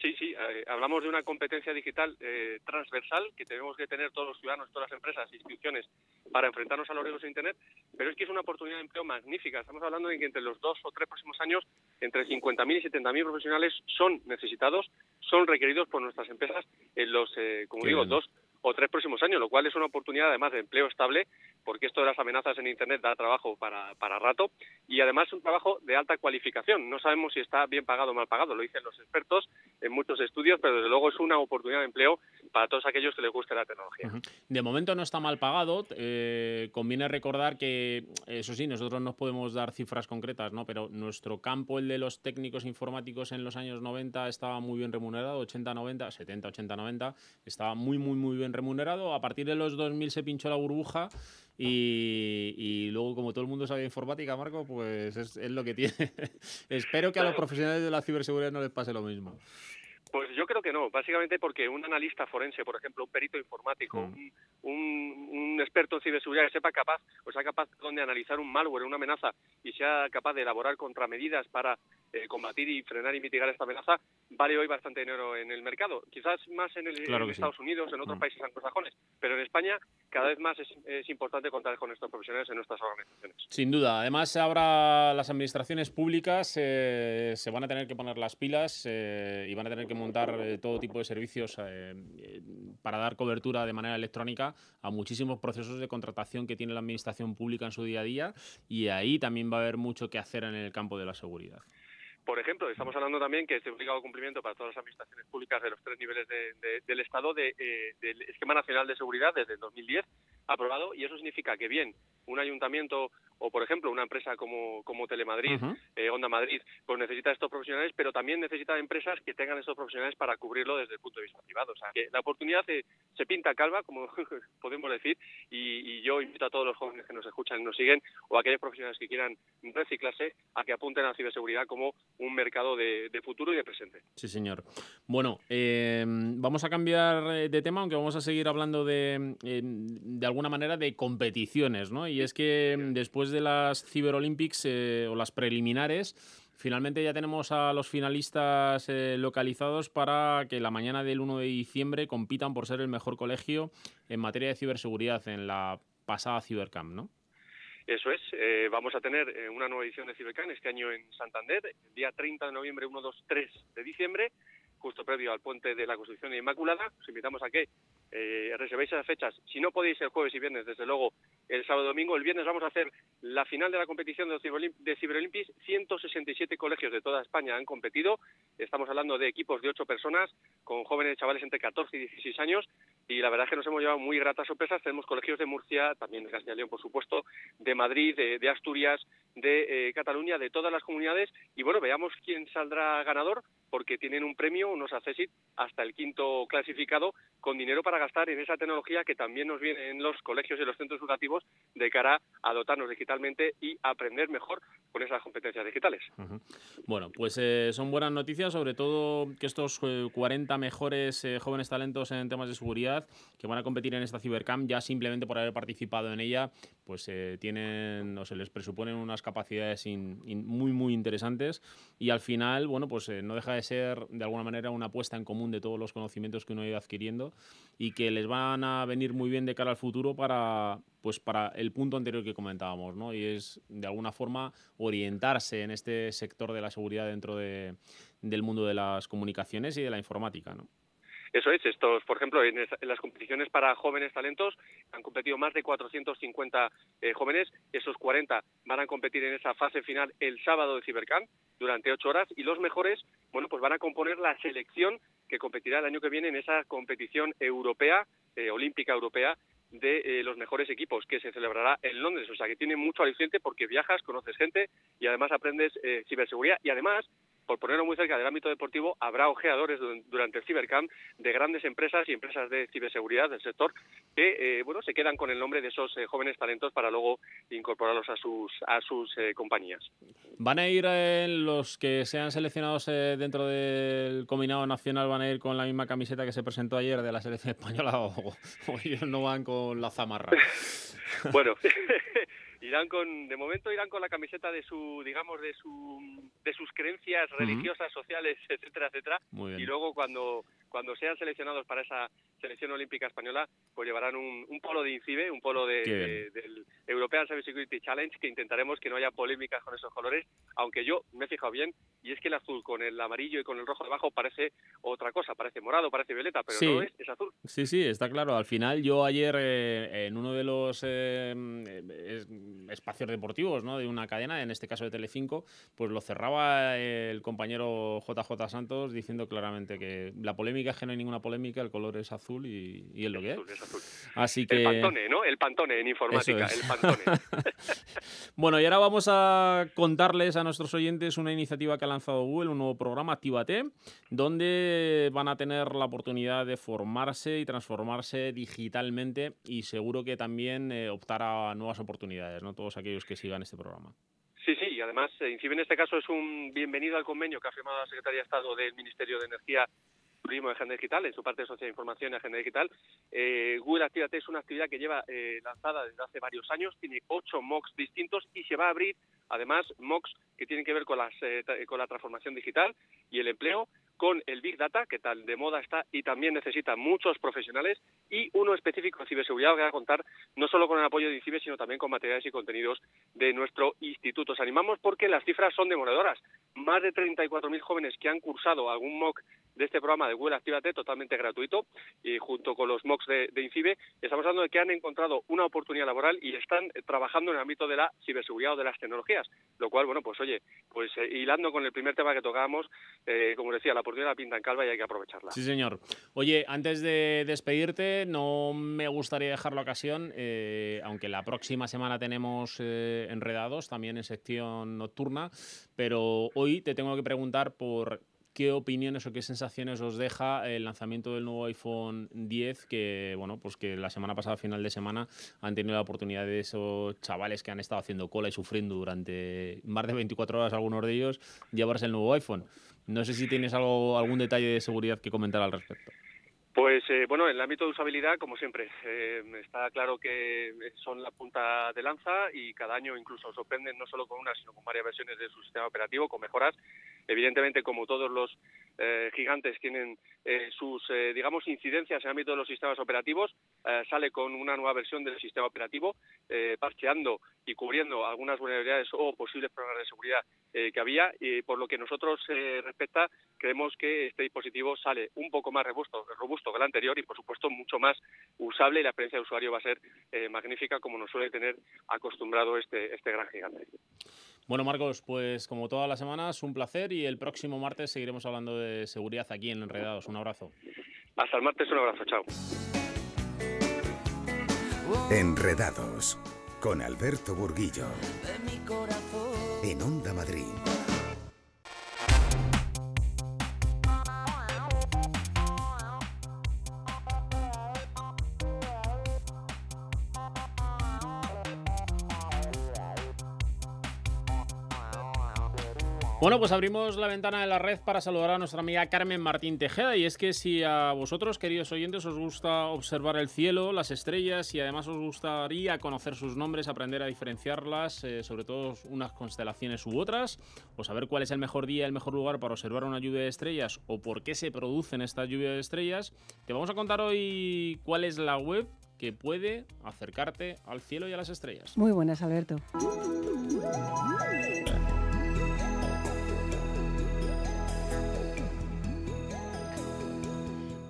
Sí, sí, eh, hablamos de una competencia digital eh, transversal que tenemos que tener todos los ciudadanos, todas las empresas, instituciones, para enfrentarnos a los riesgos de Internet, pero es que es una oportunidad de empleo magnífica. Estamos hablando de que entre los dos o tres próximos años, entre 50.000 y 70.000 profesionales son necesitados, son requeridos por nuestras empresas en los, eh, como digo, dos o tres próximos años, lo cual es una oportunidad además de empleo estable, porque esto de las amenazas en Internet da trabajo para, para rato y además un trabajo de alta cualificación. No sabemos si está bien pagado o mal pagado, lo dicen los expertos en muchos estudios, pero desde luego es una oportunidad de empleo para todos aquellos que les guste la tecnología. De momento no está mal pagado. Eh, conviene recordar que, eso sí, nosotros no podemos dar cifras concretas, ¿no? pero nuestro campo, el de los técnicos informáticos en los años 90, estaba muy bien remunerado, 80, 90, 70, 80, 90, estaba muy, muy, muy bien remunerado. A partir de los 2000 se pinchó la burbuja y, luego, como todo el mundo sabe informática, Marco, pues es, es lo que tiene. Espero que a los profesionales de la ciberseguridad no les pase lo mismo. Pues yo creo que no, básicamente porque un analista forense, por ejemplo, un perito informático, mm. un, un, experto en ciberseguridad que sepa capaz, o sea capaz de analizar un malware, una amenaza y sea capaz de elaborar contramedidas para eh, combatir y frenar y mitigar esta amenaza, vale hoy bastante dinero en el mercado. Quizás más en, el, Estados Unidos, en otros mm. países anglosajones, pero en España cada vez más es, importante contar con estos profesionales en nuestras organizaciones. Sin duda. Además, ahora las administraciones públicas eh, se van a tener que poner las pilas eh, y van a tener que montar todo tipo de servicios para dar cobertura de manera electrónica a muchísimos procesos de contratación que tiene la administración pública en su día a día y ahí también va a haber mucho que hacer en el campo de la seguridad. Por ejemplo, estamos hablando también que es de obligado cumplimiento para todas las administraciones públicas de los tres niveles del Estado eh, del Esquema Nacional de Seguridad desde el 2010 aprobado y eso significa que bien un ayuntamiento o, por ejemplo, una empresa como, como Telemadrid, eh, Onda Madrid, pues necesita estos profesionales, pero también necesita empresas que tengan estos profesionales para cubrirlo desde el punto de vista privado. O sea, que la oportunidad se, se pinta calva, como podemos decir, y, yo invito a todos los jóvenes que nos escuchan y nos siguen, o a aquellos profesionales que quieran reciclarse, a que apunten a la ciberseguridad como un mercado de, futuro y de presente. Sí, señor. Bueno, eh, vamos a cambiar de tema, aunque vamos a seguir hablando de, eh, de alguna manera de competiciones, ¿no? Y es que después de las Cyber Olympics eh, o las preliminares, finalmente ya tenemos a los finalistas eh, localizados para que la mañana del 1 de diciembre compitan por ser el mejor colegio en materia de ciberseguridad en la pasada Cybercamp, ¿no? Eso es, eh, vamos a tener una nueva edición de Cybercamp este año en Santander, el día 30 de noviembre, 1, 2, 3 de diciembre, justo previo al puente de la Constitución Inmaculada. Os invitamos a que eh, reservéis esas fechas. Si no podéis el jueves y viernes, desde luego el sábado domingo, el viernes vamos a hacer la final de la competición de, de Ciberolympics. 167 colegios de toda España han competido. Estamos hablando de equipos de ocho personas, con jóvenes chavales entre 14 y 16 años. Y la verdad es que nos hemos llevado muy gratas sorpresas. Tenemos colegios de Murcia, también de Castilla y León, por supuesto, de Madrid, de, Asturias, de eh, Cataluña, de todas las comunidades. Y bueno, veamos quién saldrá ganador porque tienen un premio, unos accesit, hasta el quinto clasificado, con dinero para gastar en esa tecnología que también nos viene en los colegios y los centros educativos de cara a dotarnos digitalmente y aprender mejor con esas competencias digitales. Bueno, pues eh, son buenas noticias, sobre todo que estos 40 eh, mejores eh, jóvenes talentos en temas de seguridad que van a competir en esta Cybercamp, ya simplemente por haber participado en ella, pues tienen o se les presuponen unas capacidades muy, muy interesantes y al final, bueno, pues no deja de ser de alguna manera una apuesta en común de todos los conocimientos que uno ha ido adquiriendo y que les van a venir muy bien de cara al futuro para, pues para el punto anterior que comentábamos, ¿no? Y es de alguna forma orientarse en este sector de la seguridad dentro de, del mundo de las comunicaciones y de la informática, ¿no? Eso es, estos, por ejemplo, en, las competiciones para jóvenes talentos han competido más de 450 eh, jóvenes, esos 40 van a competir en esa fase final el sábado de Cibercamp durante ocho horas. Y los mejores, bueno, pues van a componer la selección que competirá el año que viene en esa competición europea, eh, olímpica europea, de eh, los mejores equipos que se celebrará en Londres. O sea que tiene mucho aliciente porque viajas, conoces gente y además aprendes ciberseguridad. Y además por ponerlo muy cerca del ámbito deportivo, habrá ojeadores durante el Cibercamp de grandes empresas y empresas de ciberseguridad del sector que, eh, bueno, se quedan con el nombre de esos eh, jóvenes talentos para luego incorporarlos a sus a sus eh, compañías. ¿Van a ir los que sean seleccionados dentro del combinado nacional, van a ir con la misma camiseta que se presentó ayer de la selección española o, o ellos no van con la zamarra? bueno, irán con de momento irán con la camiseta de su digamos de su de sus creencias religiosas sociales etcétera etcétera. Y luego cuando cuando sean seleccionados para esa selección olímpica española, pues llevarán un, polo de INCIBE, un polo de, del European Cyber Security Challenge, que intentaremos que no haya polémicas con esos colores, aunque yo me he fijado bien, y es que el azul con el amarillo y con el rojo debajo parece otra cosa, parece morado, parece violeta, pero no es, es azul. Sí, sí, está claro. Al final, yo ayer eh, en uno de los eh, espacios deportivos ¿no? de una cadena, en este caso de Telecinco, pues lo cerraba el compañero JJ Santos diciendo claramente que la polémica es que no hay ninguna polémica, el color es azul y, y es lo que es. Así que... El pantone, ¿no? El pantone en informática, el pantone. bueno, y ahora vamos a contarles a nuestros oyentes una iniciativa que ha lanzado Google, un nuevo programa, Actívate, donde van a tener la oportunidad de formarse y transformarse digitalmente y seguro que también eh, optar a nuevas oportunidades, ¿no? Todos aquellos que sigan este programa. Sí, sí, y además, eh, en este caso es un bienvenido al convenio que ha firmado la Secretaría de Estado del Ministerio de Energía turismo de agenda digital, en su parte de sociedad de información y agenda digital. Eh, Google Activate es una actividad que lleva eh, lanzada desde hace varios años, tiene ocho MOOCs distintos y se va a abrir además MOOCs que tienen que ver con, las, eh, con la transformación digital y el empleo, con el Big Data, que tal de moda está y también necesita muchos profesionales, y uno específico de ciberseguridad que va a contar no solo con el apoyo de INCIBE, sino también con materiales y contenidos de nuestro instituto. Os animamos porque las cifras son demoradoras. Más de 34.000 jóvenes que han cursado algún MOOC de este programa de Google Activate totalmente gratuito y junto con los MOOCs de, INCIBE estamos hablando de que han encontrado una oportunidad laboral y están trabajando en el ámbito de la ciberseguridad o de las tecnologías, lo cual, bueno, pues oye, pues eh, hilando con el primer tema que tocábamos, eh, como decía, la oportunidad pinta en calva y hay que aprovecharla. Sí, señor. Oye, antes de despedirte, no me gustaría dejar la ocasión, eh, aunque la próxima semana tenemos enredados también en sección nocturna, pero hoy te tengo que preguntar por ¿Qué opiniones o qué sensaciones os deja el lanzamiento del nuevo iPhone 10 que, bueno, pues que la semana pasada, final de semana, han tenido la oportunidad de esos chavales que han estado haciendo cola y sufriendo durante más de 24 horas, algunos de ellos, llevarse el nuevo iPhone? No sé si tienes algo, algún detalle de seguridad que comentar al respecto. Pues eh, bueno, en el ámbito de usabilidad, como siempre, eh, está claro que son la punta de lanza y cada año incluso sorprenden no solo con una, sino con varias versiones de su sistema operativo, con mejoras. Evidentemente, como todos los eh, gigantes tienen sus, digamos, incidencias en el ámbito de los sistemas operativos, sale con una nueva versión del sistema operativo, parcheando y cubriendo algunas vulnerabilidades o posibles problemas de seguridad que había. Y por lo que nosotros respecta, creemos que este dispositivo sale un poco más robusto, robusto que el anterior y, por supuesto, mucho más usable y la experiencia de usuario va a ser eh, magnífica como nos suele tener acostumbrado este, este gran gigante. Bueno, Marcos, pues como todas las semanas, un placer y el próximo martes seguiremos hablando de seguridad aquí en Enredados. Un abrazo. Hasta el martes, un abrazo. Chao. Enredados con Alberto Burguillo. En Onda Madrid. Bueno, pues abrimos la ventana de la red para saludar a nuestra amiga Carmen Martín Tejeda. Y es que si a vosotros, queridos oyentes, os gusta observar el cielo, las estrellas y además os gustaría conocer sus nombres, aprender a diferenciarlas, eh, sobre todo unas constelaciones u otras, o saber cuál es el mejor día, el mejor lugar para observar una lluvia de estrellas o por qué se producen estas lluvias de estrellas, te vamos a contar hoy cuál es la web que puede acercarte al cielo y a las estrellas. Muy buenas, Alberto.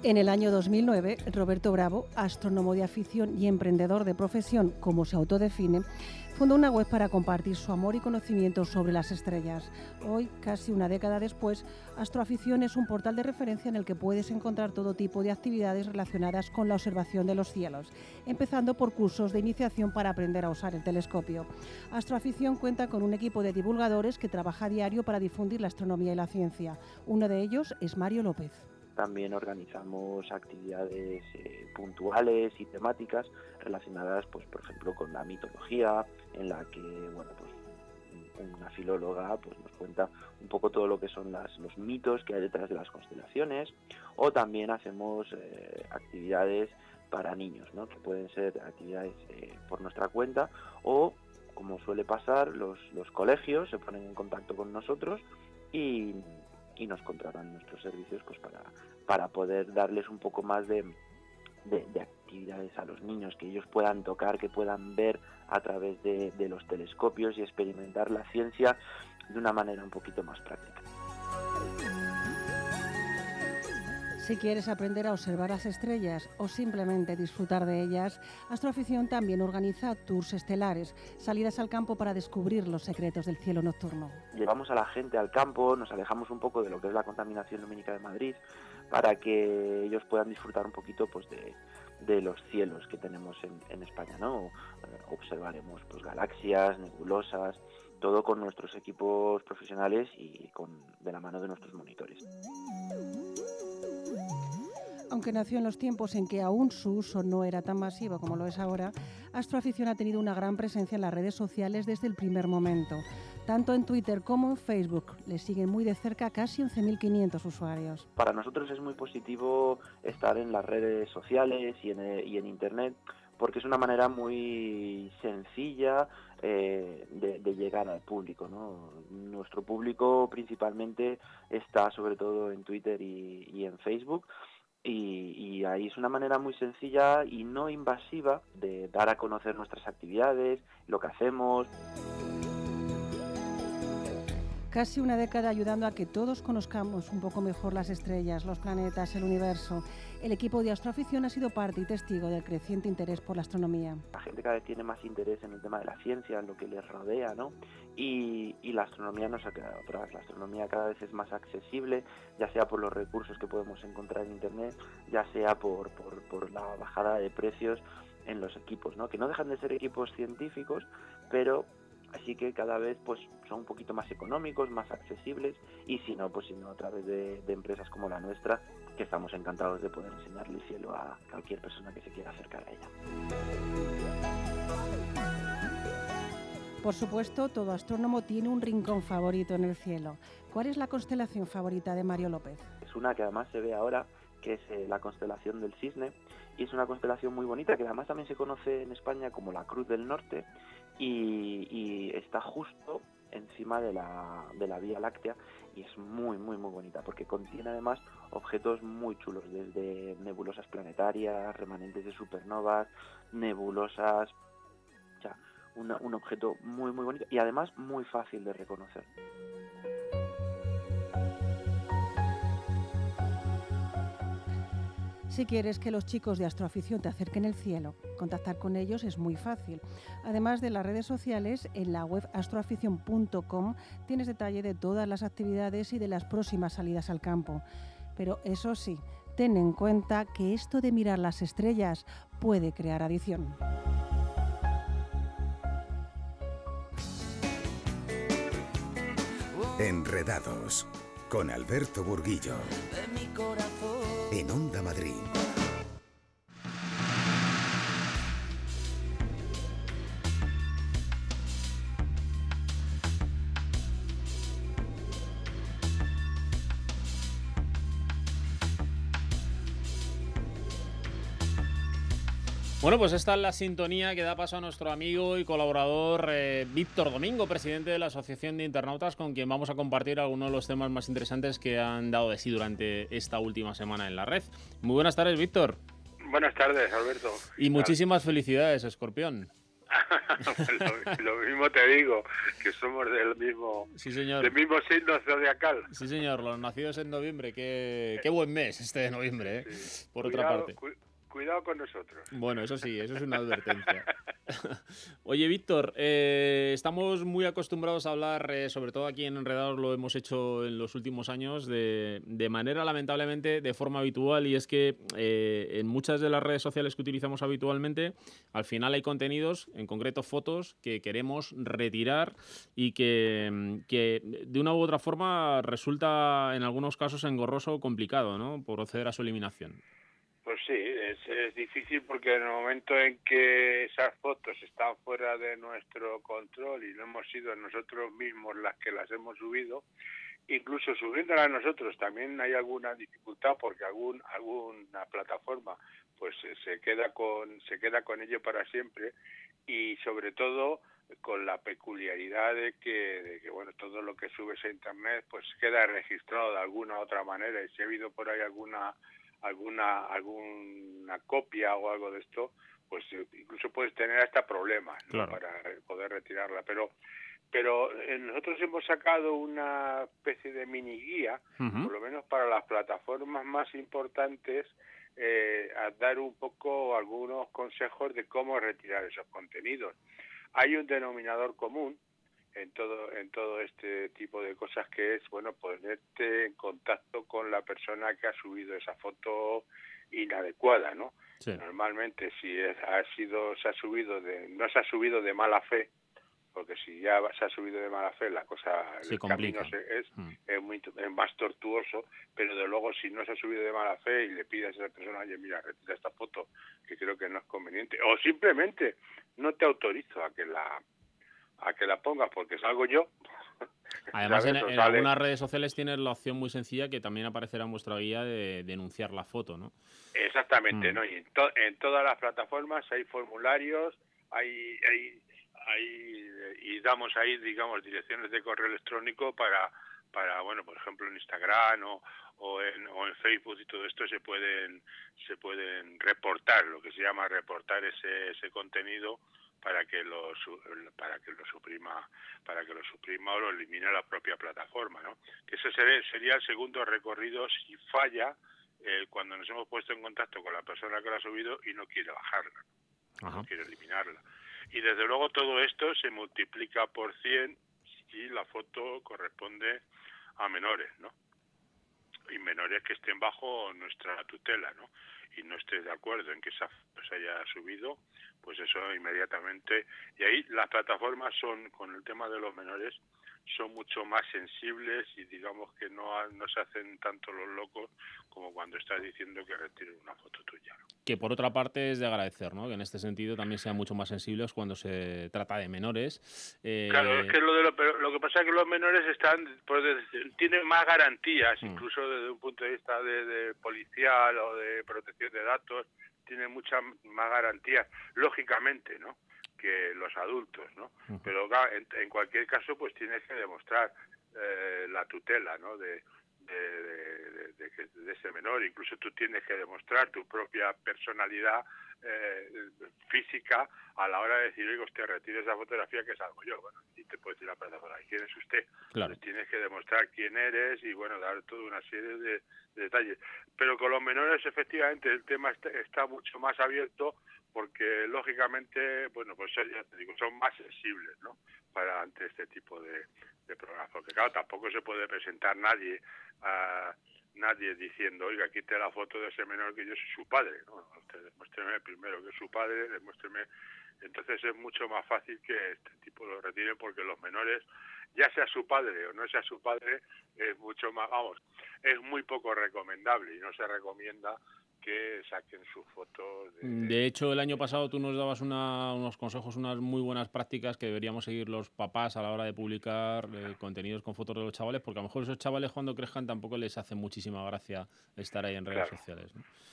En el año 2009, Roberto Bravo, astrónomo de afición y emprendedor de profesión, como se autodefine, fundó una web para compartir su amor y conocimiento sobre las estrellas. Hoy, casi una década después, Astroafición es un portal de referencia en el que puedes encontrar todo tipo de actividades relacionadas con la observación de los cielos, empezando por cursos de iniciación para aprender a usar el telescopio. Astroafición cuenta con un equipo de divulgadores que trabaja a diario para difundir la astronomía y la ciencia. Uno de ellos es Mario López. También organizamos actividades eh, puntuales y temáticas relacionadas, pues, por ejemplo, con la mitología, en la que, bueno, pues una filóloga pues nos cuenta un poco todo lo que son las, los mitos que hay detrás de las constelaciones. O también hacemos eh, actividades para niños, que pueden ser actividades eh, por nuestra cuenta. O, como suele pasar, los, los colegios se ponen en contacto con nosotros y, y nos contratan nuestros servicios pues para, para poder darles un poco más de, de, actividades a los niños, que ellos puedan tocar, que puedan ver a través de, de los telescopios y experimentar la ciencia de una manera un poquito más práctica. Si quieres aprender a observar las estrellas o simplemente disfrutar de ellas, Astroafición también organiza tours estelares, salidas al campo para descubrir los secretos del cielo nocturno. Llevamos a la gente al campo, nos alejamos un poco de lo que es la contaminación lumínica de Madrid para que ellos puedan disfrutar un poquito pues de, los cielos que tenemos en, España, ¿no? Eh, observaremos pues galaxias, nebulosas, todo con nuestros equipos profesionales y con de la mano de nuestros monitores. Aunque nació en los tiempos en que aún su uso no era tan masivo como lo es ahora, Astroafición ha tenido una gran presencia en las redes sociales desde el primer momento. Tanto en Twitter como en Facebook le siguen muy de cerca casi 11.500 usuarios. Para nosotros es muy positivo estar en las redes sociales y en, eh, y en Internet porque es una manera muy sencilla eh, de, llegar al público. Nuestro público principalmente está sobre todo en Twitter y en Facebook y, ahí es una manera muy sencilla y no invasiva de dar a conocer nuestras actividades, lo que hacemos. Casi una década ayudando a que todos conozcamos un poco mejor las estrellas, los planetas, el universo. El equipo de Astroafición ha sido parte y testigo del creciente interés por la astronomía. La gente cada vez tiene más interés en el tema de la ciencia, en lo que les rodea, ¿no? Y, la astronomía no se ha quedado atrás. La astronomía cada vez es más accesible, ya sea por los recursos que podemos encontrar en Internet, ya sea por, por, por la bajada de precios en los equipos, ¿no? Que no dejan de ser equipos científicos, pero así que cada vez pues son un poquito más económicos, más accesibles y si no, pues si no a través de, empresas como la nuestra, que estamos encantados de poder enseñarle el cielo a cualquier persona que se quiera acercar a ella. Por supuesto, todo astrónomo tiene un rincón favorito en el cielo. ¿Cuál es la constelación favorita de Mario López? Es una que además se ve ahora, que es eh, la constelación del Cisne, y es una constelación muy bonita, que además también se conoce en España como la Cruz del Norte, y, está justo encima de la, de la Vía Láctea y es muy, muy, muy bonita porque contiene además objetos muy chulos, desde nebulosas planetarias, remanentes de supernovas, nebulosas, o sea, un objeto muy, muy bonito y además muy fácil de reconocer. Si quieres que los chicos de Astroafición te acerquen el cielo, contactar con ellos es muy fácil. Además de las redes sociales, en la web astroafición.com tienes detalle de todas las actividades y de las próximas salidas al campo. Pero eso sí, ten en cuenta que esto de mirar las estrellas puede crear adicción. Enredados con Alberto Burguillo en Onda Madrid. Bueno, pues esta es la sintonía que da paso a nuestro amigo y colaborador eh, Víctor Domingo, presidente de la Asociación de Internautas, con quien vamos a compartir algunos de los temas más interesantes que han dado de sí durante esta última semana en la red. Muy buenas tardes, Víctor. Buenas tardes, Alberto. Y muchísimas felicidades, Escorpión. lo, mismo te digo, que somos del mismo, sí, señor. del mismo signo zodiacal. Sí, señor, los nacidos en noviembre. Qué, qué buen mes este de noviembre, ¿eh? por otra parte. Cuidado con nosotros. Bueno, eso sí, eso es una advertencia. Oye, Víctor, eh, estamos muy acostumbrados a hablar, eh, sobre todo aquí en Enredados lo hemos hecho en los últimos años, de, manera lamentablemente de forma habitual, y es que eh, en muchas de las redes sociales que utilizamos habitualmente, al final hay contenidos, en concreto fotos, que queremos retirar y que, que de una u otra forma resulta en algunos casos engorroso o complicado, ¿no? Proceder a su eliminación. Pues sí, es, difícil porque en el momento en que esas fotos están fuera de nuestro control y no hemos sido nosotros mismos las que las hemos subido, incluso subiéndolas nosotros también hay alguna dificultad porque algún alguna plataforma pues se queda con se queda con ello para siempre y sobre todo con la peculiaridad de que, de que bueno todo lo que subes a internet pues queda registrado de alguna u otra manera y si ha habido por ahí alguna alguna alguna copia o algo de esto, pues eh, incluso puedes tener hasta problemas para poder retirarla. Pero pero eh, nosotros hemos sacado una especie de mini guía, por lo menos para las plataformas más importantes, eh, a dar un poco algunos consejos de cómo retirar esos contenidos. Hay un denominador común en todo en todo este tipo de cosas que es bueno ponerte en contacto con la persona que ha subido esa foto inadecuada no normalmente si ha sido se ha subido de no se ha subido de mala fe porque si ya se ha subido de mala fe la cosa el camino es, mm. es muy es más tortuoso pero de luego si no se ha subido de mala fe y le pides a esa persona oye mira retira esta foto que creo que no es conveniente. O simplemente no te autorizo a que la a que la pongas porque salgo yo. Además, en, algunas redes sociales tienes la opción muy sencilla que también aparecerá en vuestra guía de denunciar la foto, ¿no? Exactamente, mm. ¿no? Y en, todas las plataformas hay formularios, hay, hay, hay, y damos ahí, digamos, direcciones de correo electrónico para, para bueno, por ejemplo, en Instagram o, o, en, o en Facebook y todo esto se pueden, se pueden reportar, lo que se llama reportar ese, ese contenido para que lo para que lo suprima para que lo suprima o lo elimine la propia plataforma no que ese sería el segundo recorrido si falla eh, cuando nos hemos puesto en contacto con la persona que lo ha subido y no quiere bajarla no quiere eliminarla. Y desde luego todo esto se multiplica por 100 si la foto corresponde a menores no y menores que estén bajo nuestra tutela no y no estés de acuerdo en que esa se haya subido, pues eso inmediatamente. Y ahí las plataformas son, con el tema de los menores, son mucho más sensibles y digamos que no, no se hacen tanto los locos como cuando estás diciendo que retiren una foto tuya. Que por otra parte es de agradecer, ¿no? Que en este sentido también sean mucho más sensibles cuando se trata de menores. Eh, claro, es que lo, de lo, lo que pasa es que los menores están pues, tienen más garantías, mm. incluso desde un punto de vista de, de policial o de protección de datos, tienen muchas más garantías, lógicamente, ¿no? que los adultos, ¿no? Pero en, cualquier caso, pues tienes que demostrar eh, la tutela, ¿no? De, de, de, ese menor. Incluso tú tienes que demostrar tu propia personalidad eh, física a la hora de decir, oiga, usted retire esa fotografía que salgo yo. Bueno, y te puedes decir la plataforma, ¿quién es usted? Claro. Pues tienes que demostrar quién eres y, bueno, dar toda una serie de, detalles. Pero con los menores, efectivamente, el tema está mucho más abierto porque lógicamente, bueno, pues ya te digo, son más sensibles, ¿no? Para ante este tipo de, programas, porque claro, tampoco se puede presentar nadie a nadie diciendo, oiga, quite la foto de ese menor que yo soy su padre, ¿no? Demuéstreme primero que es su padre, demuéstreme. Entonces es mucho más fácil que este tipo lo retire porque los menores, ya sea su padre o no sea su padre, es mucho más, vamos, es muy poco recomendable y no se recomienda que saquen sus fotos. De... hecho, el año pasado tú nos dabas unos consejos, unas muy buenas prácticas que deberíamos seguir los papás a la hora de publicar eh, contenidos con fotos de los chavales, porque a lo mejor esos chavales cuando crezcan tampoco les hace muchísima gracia estar ahí en redes sociales.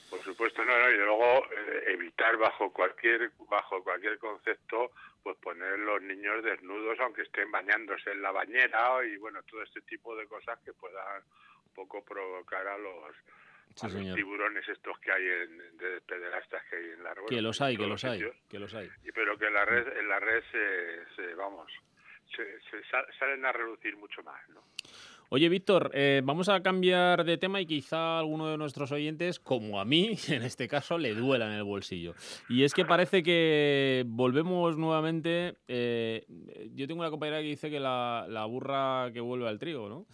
Por supuesto, no, no, y luego eh, evitar bajo cualquier bajo cualquier concepto pues poner los niños desnudos aunque estén bañándose en la bañera y bueno, todo este tipo de cosas que puedan un poco provocar a los tiburones estos que hay en, de pederastas que hay en la red. Que los hay, que los hay, que los hay. Y pero que en la red, en la red se, vamos, se, salen a reducir mucho más, ¿no? Oye, Víctor, eh, vamos a cambiar de tema y quizá alguno de nuestros oyentes, como a mí, en este caso, le duela en el bolsillo. Y es que parece que volvemos nuevamente. Eh, yo tengo una compañera que dice que la, la burra que vuelve al trigo, ¿no?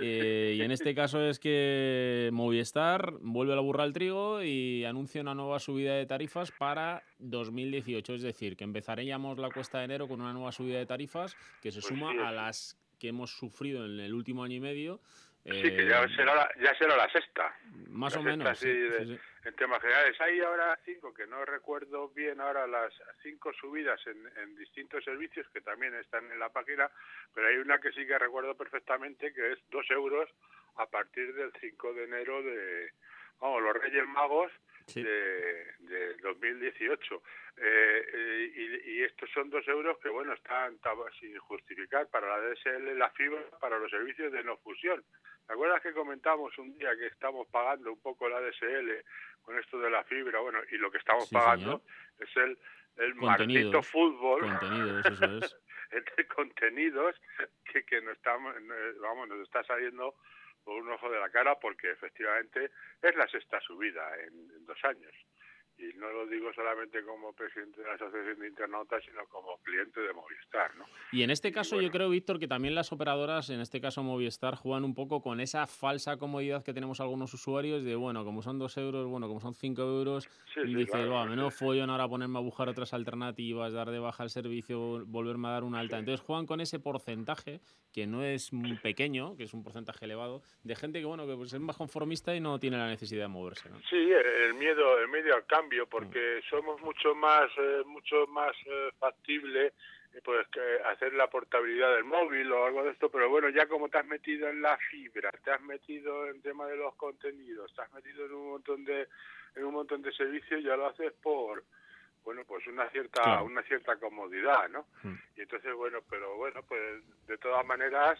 Eh, y en este caso es que Movistar vuelve a la burra al trigo y anuncia una nueva subida de tarifas para 2018. Es decir, que empezaríamos la cuesta de enero con una nueva subida de tarifas que se pues suma a las que hemos sufrido en el último año y medio Sí, que ya será, la, ya será la sexta. Más o menos. Sí, En temas generales. Hay ahora cinco, que no recuerdo bien ahora las cinco subidas en, en, distintos servicios que también están en la página, pero hay una que sí que recuerdo perfectamente, que es dos euros a partir del 5 de enero de, vamos, los Reyes Magos de, de 2018. Eh, eh, y, y, estos son dos euros que, bueno, están sin justificar para la DSL, la fibra, para los servicios de no fusión. ¿Te acuerdas que comentamos un día que estamos pagando un poco la DSL con esto de la fibra? Bueno, y lo que estamos pagando es el, el maldito fútbol. Contenidos, eso es. entre contenidos que, que nos, estamos, vamos, nos está saliendo un ojo de la cara porque efectivamente es la sexta subida en dos años y no lo digo solamente como presidente de la Asociación de Internautas, sino como cliente de Movistar. ¿no? Y en este caso yo creo, Víctor, que también las operadoras, en este caso Movistar, juegan un poco con esa falsa comodidad que tenemos algunos usuarios de, bueno, como son dos euros, bueno, como son cinco euros, y dices, va, menos follo ahora ponerme a buscar otras alternativas, dar de baja el servicio, volverme a dar una alta. Entonces juegan con ese porcentaje, que no es pequeño, que es un porcentaje elevado, de gente que, bueno, que pues es más conformista y no tiene la necesidad de moverse. ¿no? Sí, el miedo, el medio al cambio porque somos mucho más eh, mucho más eh, factible eh, pues hacer la portabilidad del móvil o algo de esto pero bueno ya como te has metido en la fibra te has metido en tema de los contenidos te has metido en un montón de en un montón de servicios ya lo haces por bueno pues una cierta una cierta comodidad no mm. y entonces bueno pero bueno pues de todas maneras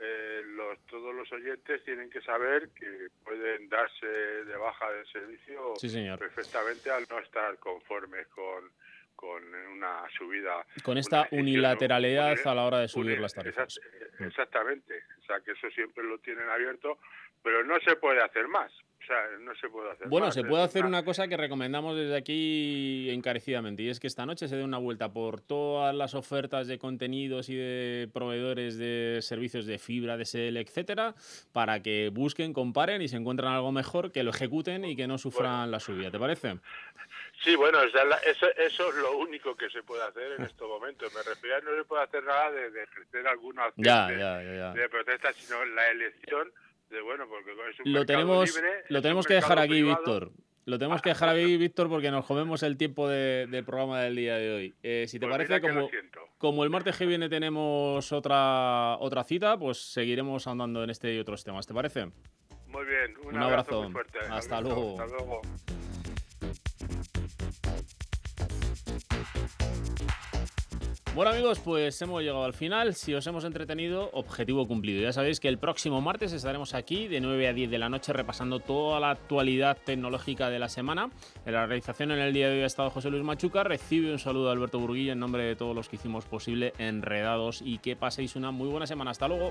eh, los, todos los oyentes tienen que saber que pueden darse de baja del servicio perfectamente al no estar conformes con, con una subida. Con esta unilateralidad a la hora de subir las tarifas. Exactamente, o sea que eso siempre lo tienen abierto, pero no se puede hacer más no se puede hacer. Bueno, se puede hacer una cosa que recomendamos desde aquí encarecidamente, y es que esta noche se dé una vuelta por todas las ofertas de contenidos y de proveedores de servicios de fibra, de SL, etcétera, para que busquen, comparen y se encuentren algo mejor, que lo ejecuten y que no sufran la subida. ¿Te parece? Sí, bueno, eso, eso, es lo único que se puede hacer en estos momentos. Me refiero, no se puede hacer nada de, ejercer alguna acción de protesta, sino la elección bueno, porque es un lo tenemos, lo tenemos que dejar aquí, Víctor. Lo tenemos que dejar aquí, Víctor, porque nos comemos el tiempo del programa del día de hoy. Eh, si te pues parece, como, como el martes que viene tenemos otra, otra cita, pues seguiremos andando en este y otros temas. ¿Te parece? Muy bien, un, abrazo. fuerte. Hasta luego. Hasta luego. Bueno amigos, pues hemos llegado al final. Si os hemos entretenido, objetivo cumplido. Ya sabéis que el próximo martes estaremos aquí de 9 a 10 de la noche repasando toda la actualidad tecnológica de la semana. En la realización en el día de hoy ha estado José Luis Machuca. Recibe un saludo de Alberto Burguillo en nombre de todos los que hicimos posible Enredados y que paséis una muy buena semana. Hasta luego.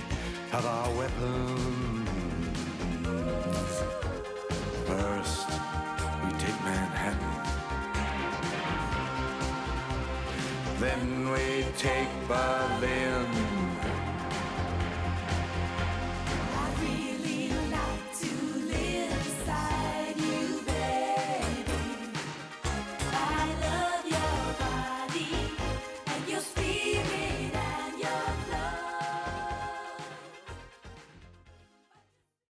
of our weapons. First, we take Manhattan. Then we take Berlin.